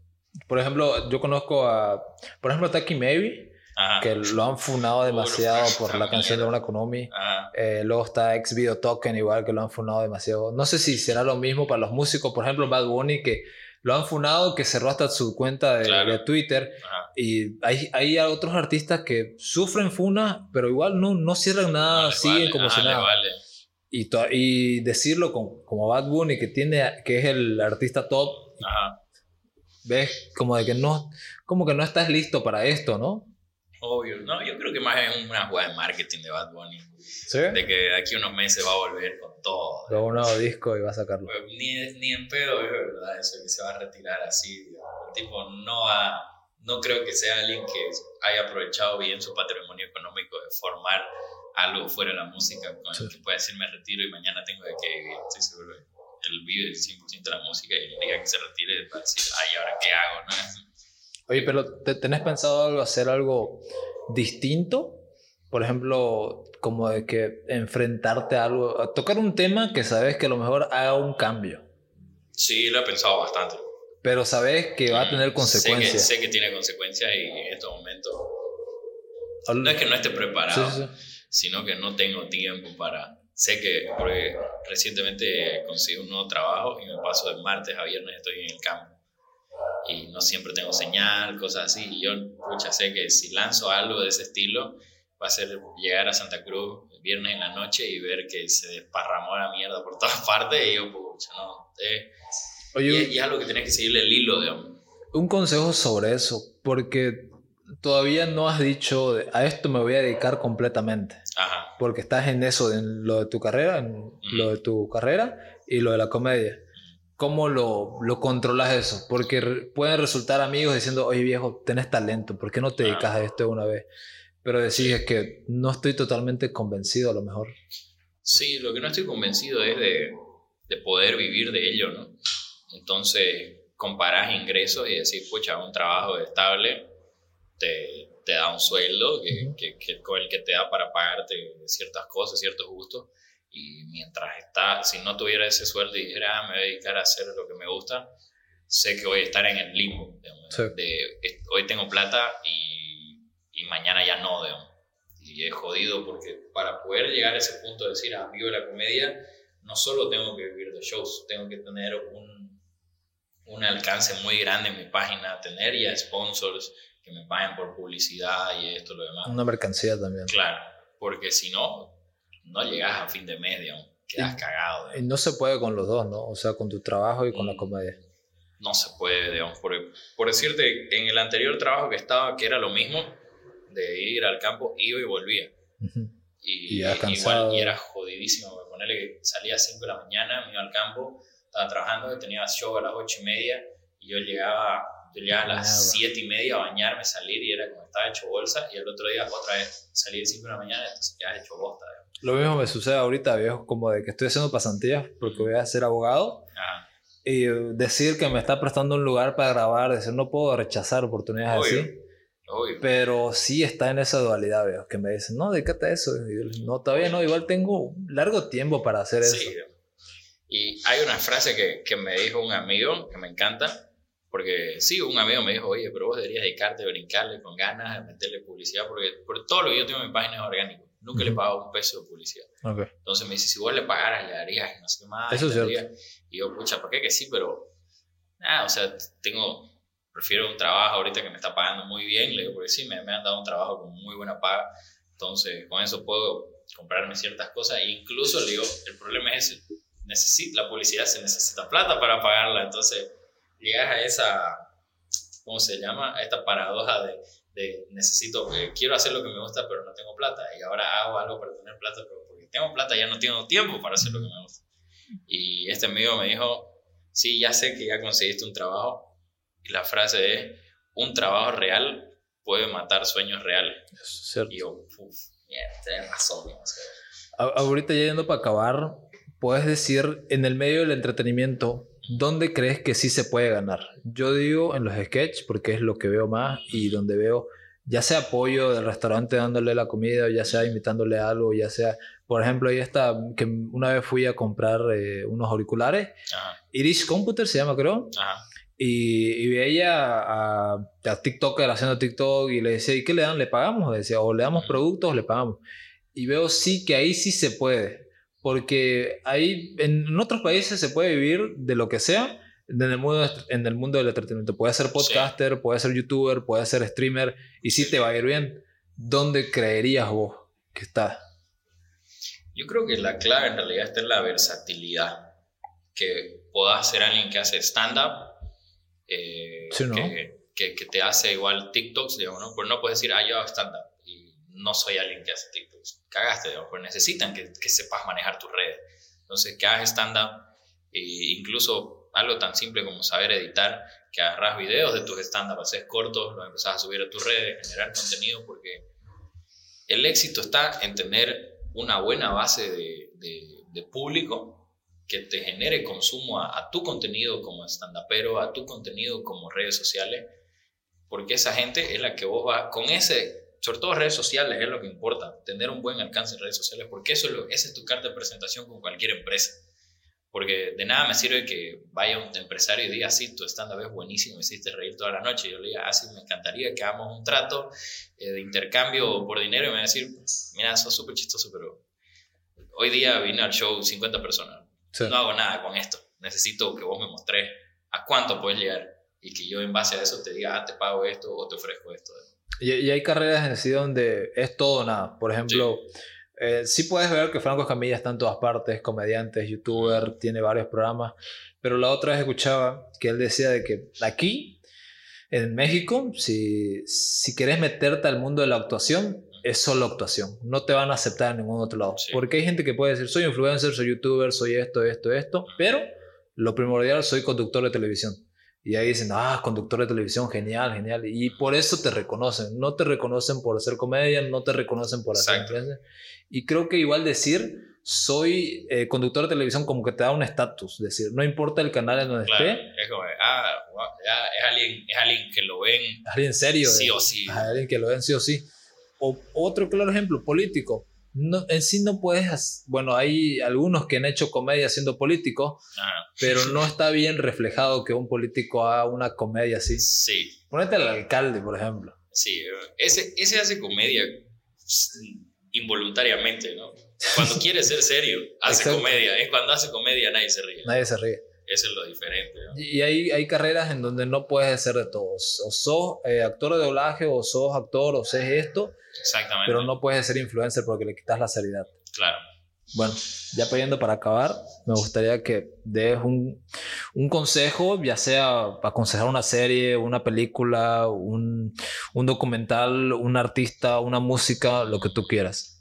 Por ejemplo, yo conozco a, por ejemplo, a Taki Maybe, Ajá. que lo han funado demasiado por la canción de una Konami. Eh, luego está Ex Video Token, igual que lo han funado demasiado. No sé si será lo mismo para los músicos. Por ejemplo, Bad Bunny, que lo han funado, que cerró hasta su cuenta de, Claro. de Twitter. Ajá. Y hay, hay otros artistas que sufren funas, pero igual no, no cierran nada, No siguen vale, como ajá, si nada. vale. Y, y decirlo con- como Bad Bunny, que, tiene, que es el artista top, Ajá. ves como de que no, como que no estás listo para esto, ¿no? Obvio. No, yo creo que más es una jugada de marketing de Bad Bunny. Sí. De que de aquí unos meses va a volver con todo. Luego un nuevo disco y va a sacarlo. Pues, Ni, ni en pedo es verdad eso que se va a retirar así. digamos. El tipo no va, no creo que sea alguien que haya aprovechado bien su patrimonio económico de formar algo fuera de la música con el Sí. que pueda decir me retiro y mañana tengo de qué vivir. Estoy seguro que él vive el 100% de la música y el día que se retire va a decir, ay, ¿ahora qué hago? ¿no? Oye, pero ¿te- ¿tenés pensado algo, hacer algo distinto? Por ejemplo, como de que enfrentarte a algo, a tocar un tema que sabes que a lo mejor haga un cambio, Sí, lo he pensado bastante. pero sabes que va a tener Sé que, consecuencias. sé que tiene consecuencias y en estos momentos no es que no esté preparado, Sí, sí, sí. sino que no tengo tiempo para... Sé que porque recientemente conseguí un nuevo trabajo y me paso de martes a viernes estoy en el campo. Y no siempre tengo señal, cosas así. Y yo, pucha, sé que si lanzo algo de ese estilo, va a ser llegar a Santa Cruz el viernes en la noche y ver que se desparramó la mierda por [LAUGHS] todas partes. Y yo, pucha, no. eh, Oye, y, y es algo que tenés que seguirle el hilo, digamos. un consejo sobre eso, porque todavía no has dicho, a esto me voy a dedicar completamente, Ajá. porque estás en eso, en lo de tu carrera, en lo de tu carrera y lo de la comedia. ¿Cómo lo, lo controlas eso? Porque re- pueden resultar amigos diciendo, oye viejo, tenés talento, ¿por qué no te dedicas a esto una vez? Pero decís es que no estoy totalmente convencido a lo mejor. Sí, lo que no estoy convencido es de, de poder vivir de ello, ¿no? Entonces, comparás ingresos y decís, pucha, un trabajo estable te, te da un sueldo que, que, que- con el que te da para pagarte ciertas cosas, ciertos gustos. Y mientras está, si no tuviera ese sueldo y dijera, ah, me voy a dedicar a hacer lo que me gusta, sé que voy a estar en el limbo. digamos, Sí. de, hoy tengo plata y, y mañana ya no, digamos. Y es jodido porque para poder llegar a ese punto de decir, ah, vivo la comedia, no solo tengo que vivir de shows, tengo que tener un, un alcance muy grande en mi página, tener ya sponsors que me paguen por publicidad y esto, lo demás. Una mercancía también. Claro, porque si no, no llegas a fin de mes, digamos, quedas cagado. Y digamos. no se puede con los dos, ¿no? O sea, con tu trabajo y con la Mm. comedia. No se puede, digamos, por, por decirte, en el anterior trabajo que estaba, que era lo mismo, de ir al campo, iba y volvía. Ujú. Y, Y ya igual, y era jodidísimo. Ponerle que salía a 5 de la mañana, me iba al campo, estaba trabajando, tenía show a las 8 y media, y yo llegaba, yo llegaba a las Mierda. 7 y media a bañarme, salir, y era como estaba hecho bolsa, y el otro día otra vez salí a 5 de la mañana, entonces ya hecho bosta. digamos. Lo mismo me sucede ahorita, viejo, como de que estoy haciendo pasantías porque voy a ser abogado Ajá. y decir que me está prestando un lugar para grabar, decir no puedo rechazar oportunidades Obvio. así. Obvio. Pero sí está en esa dualidad, veo, que me dicen, no, dedícate a eso. Y yo, no, todavía no, igual tengo largo tiempo para hacer eso. Sí. Y hay una frase que, que me dijo un amigo que me encanta, porque sí, un amigo me dijo, oye, pero vos deberías dedicarte a brincarle con ganas, a meterle publicidad, porque por todo lo que yo tengo en mi página es orgánico. Nunca le he pagado un peso de publicidad. Okay. Entonces me dice, si vos le pagaras, le darías, no sé qué más. Eso es cierto. darías. Y yo, pucha, ¿por qué que sí? Pero, nada, o sea, tengo, prefiero un trabajo ahorita que me está pagando muy bien, le digo, porque sí, me, me han dado un trabajo con muy buena paga. Entonces, con eso puedo comprarme ciertas cosas. E incluso, le digo, el problema es ese. Necesita, la publicidad se necesita plata para pagarla. Entonces, llegas a esa, ¿cómo se llama? A esta paradoja de, de necesito, eh, quiero hacer lo que me gusta, pero no tengo plata. Y ahora hago algo para tener plata, pero porque tengo plata ya no tengo tiempo para hacer lo que me gusta. Y este amigo me dijo, sí, ya sé que ya conseguiste un trabajo. Y la frase es, un trabajo real puede matar sueños reales. Eso es. Y yo, uff, tienes razón. Ahorita ya yendo para acabar, puedes decir en el medio del entretenimiento, ¿dónde crees que sí se puede ganar? Yo digo en los sketches porque es lo que veo más y donde veo ya sea apoyo del restaurante dándole la comida, ya sea invitándole algo, ya sea, por ejemplo, ahí está, que una vez fui a comprar eh, unos auriculares, Ajá, Irish Computer se llama creo, ajá. y, y veía a, a TikToker haciendo TikTok y le decía, ¿y qué le dan? ¿Le pagamos? Le decía, o le damos productos o le pagamos. Y veo sí que ahí sí se puede. Porque ahí en otros países se puede vivir de lo que sea en el mundo, en el mundo del entretenimiento. Puede ser podcaster, puede ser youtuber, puede ser streamer y sí te va a ir bien. ¿Dónde creerías vos que está? Yo creo que la clave en realidad está en la versatilidad. Que puedas ser alguien que hace stand-up, eh, Sí, ¿no? que, que, que te hace igual TikToks, digamos, ¿no? Pero no puedes decir, ah, yo hago stand-up y no soy alguien que hace TikToks. Cagaste, digamos, pero necesitan que, que sepas manejar tus redes. Entonces, que hagas stand-up, e incluso algo tan simple como saber editar, que agarras videos de tus stand-up, haces cortos, los empezás a subir a tus redes, generar contenido, porque el éxito está en tener una buena base de, de- de público que te genere consumo a, a tu contenido como stand-upero, a tu contenido como redes sociales, porque esa gente es la que vos vas, con ese, sobre todo redes sociales es lo que importa, tener un buen alcance en redes sociales, porque eso es lo, esa es tu carta de presentación con cualquier empresa. Porque de nada me sirve que vaya un empresario y diga, sí, tu stand-up es buenísimo, me hiciste reír toda la noche. Yo le diga, ah, sí, me encantaría que hagamos un trato eh, de intercambio por dinero. Y me va a decir, mira, sos súper chistoso, pero hoy día vine al show 50 personas. Sí. No hago nada con esto. Necesito que vos me mostres a cuánto puedes llegar. Y que yo en base a eso te diga, ah, te pago esto o te ofrezco esto. Y, y hay carreras en sí donde es todo o nada. Por ejemplo, eh, sí puedes ver que Franco Escamilla está en todas partes, comediante, youtuber, tiene varios programas. Pero la otra vez escuchaba que él decía de que aquí, en México, si, si querés meterte al mundo de la actuación, es solo actuación. No te van a aceptar en ningún otro lado. Sí. Porque hay gente que puede decir, soy influencer, soy youtuber, soy esto, esto, esto. Pero lo primordial, soy conductor de televisión. Y ahí dicen, ah, conductor de televisión, genial, genial. Y por eso te reconocen. No te reconocen por hacer comedia, no te reconocen por hacer Exacto. influencer. Y creo que igual decir, soy eh, conductor de televisión, como que te da un estatus. Decir, no importa el canal en donde Claro, esté, es como, ah, wow, es, alguien, es alguien que lo ven es alguien serio. sí de- o sí. a alguien que lo ven sí o sí. O otro claro ejemplo, político. No, en sí no puedes, bueno, hay algunos que han hecho comedia siendo políticos, Ah, pero no está bien reflejado que un político haga una comedia así. sí, Ponete al alcalde, por ejemplo. sí. Ese, ese hace comedia involuntariamente, ¿no? Cuando quiere ser serio, hace Exacto. comedia. Es cuando hace comedia nadie se ríe. Nadie se ríe. Eso es lo diferente, ¿no? Y hay, hay carreras en donde no puedes hacer de todo. O sos eh, actor de doblaje, o sos actor, o sos esto, Exactamente. pero no puedes ser influencer porque le quitas la seriedad. Claro. Bueno, ya pidiendo para acabar, me gustaría que des un, un consejo, ya sea para aconsejar una serie, una película, un, un documental, un artista, una música, lo que tú quieras.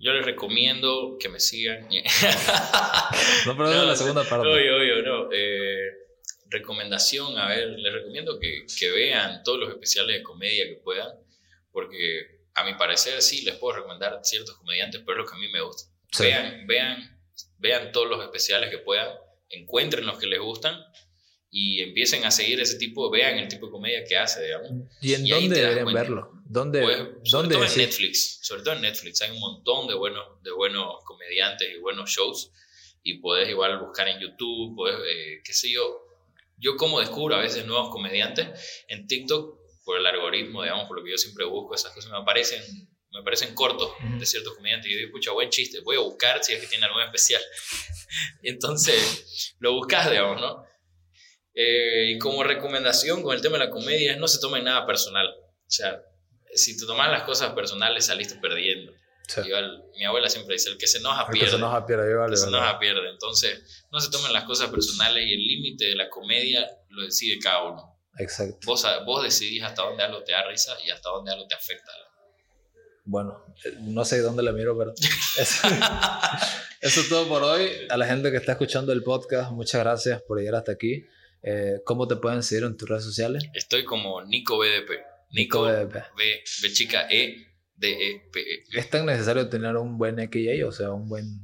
Yo les recomiendo que me sigan. [LAUGHS] No, pero es No, la segunda parte. Obvio, obvio, no. Eh, recomendación, a ver, les recomiendo que, que vean todos los especiales de comedia que puedan, porque a mi parecer sí les puedo recomendar ciertos comediantes, pero es lo que a mí me gusta. Sí. Vean, vean, vean todos los especiales que puedan, encuentren los que les gustan y empiecen a seguir ese tipo, vean el tipo de comedia que hace, digamos. ¿Y en dónde deberían verlo? ¿Dónde, pues, sobre ¿dónde todo en Netflix, sobre todo en Netflix, hay un montón de buenos, de buenos comediantes y buenos shows y puedes igual buscar en YouTube, puedes, eh, qué sé yo, yo como descubro a veces nuevos comediantes en TikTok por el algoritmo, digamos, por lo que yo siempre busco, esas cosas me aparecen me parecen cortos de ciertos comediantes. Y yo digo, escucha, buen chiste, voy a buscar si es que tiene algo especial. [LAUGHS] Entonces, lo buscas, digamos, ¿no? Eh, y como recomendación con el tema de la comedia es no se tomen nada personal. O sea, si te tomas las cosas personales saliste perdiendo. mi abuela siempre dice, el que se enoja pierde. El que se enoja pierde, vale, se enoja pierde. Entonces, no se tomen las cosas personales y el límite de la comedia lo decide cada uno. Exacto. Vos, vos decidís hasta dónde algo te da risa y hasta dónde algo te afecta. Bueno, eh, no sé dónde la miro, pero [LAUGHS] eso, eso es todo por hoy. A la gente que está escuchando el podcast, muchas gracias por llegar hasta aquí. Eh, ¿Cómo te pueden seguir en tus redes sociales? Estoy como Nico BDP. Nico, BDP. B, B chica E D E P E. ¿Es tan necesario tener un buen XY, o sea, un buen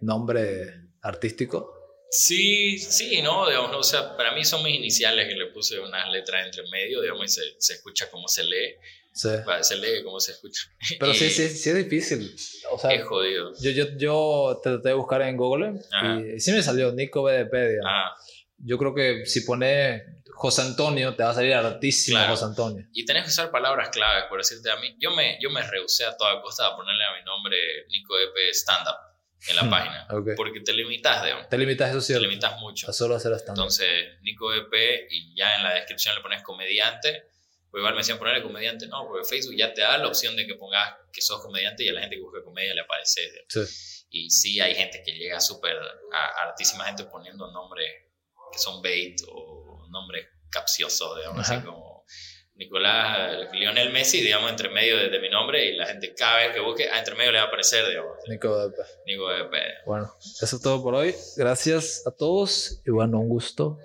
nombre artístico? Sí, sí, no, digamos, o sea, para mí son mis iniciales que le puse unas letras entre medio, digamos, y se, se escucha como se lee. Sí. se lee como se escucha. Pero sí, [LAUGHS] sí, sí es difícil. O sea, es jodido. Yo, yo, yo traté de buscar en Google y sí me salió Nico BDP. Digamos yo creo que si pones José Antonio, te va a salir hartísimo José Antonio. Y tenés que usar palabras claves, por decirte a mí. Yo me, yo me rehusé a toda costa a ponerle a mi nombre Nico EP Stand Up en la hmm, página. Porque te limitas, de Te limitas, eso sí. Te limitas mucho. A solo hacer stand -up. Entonces, Nico EP y ya en la descripción le pones comediante. Pues igual me decían ponerle comediante, no, porque Facebook ya te da la opción de que pongas que sos comediante y a la gente que busca comedia le aparece. Sí. Y sí hay gente que llega súper, hartísima gente poniendo nombres que son bait o nombres capciosos, digamos, así como Nicolás, Lionel Messi, digamos, entre medio de, mi nombre y la gente cada vez que busque, ah, entre medio le va a aparecer, digamos. Nico Nico Bueno, eso es todo por hoy. Gracias a todos y bueno, un gusto.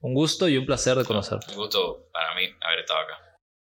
Un gusto y un placer de conocer. Un gusto para mí haber estado acá.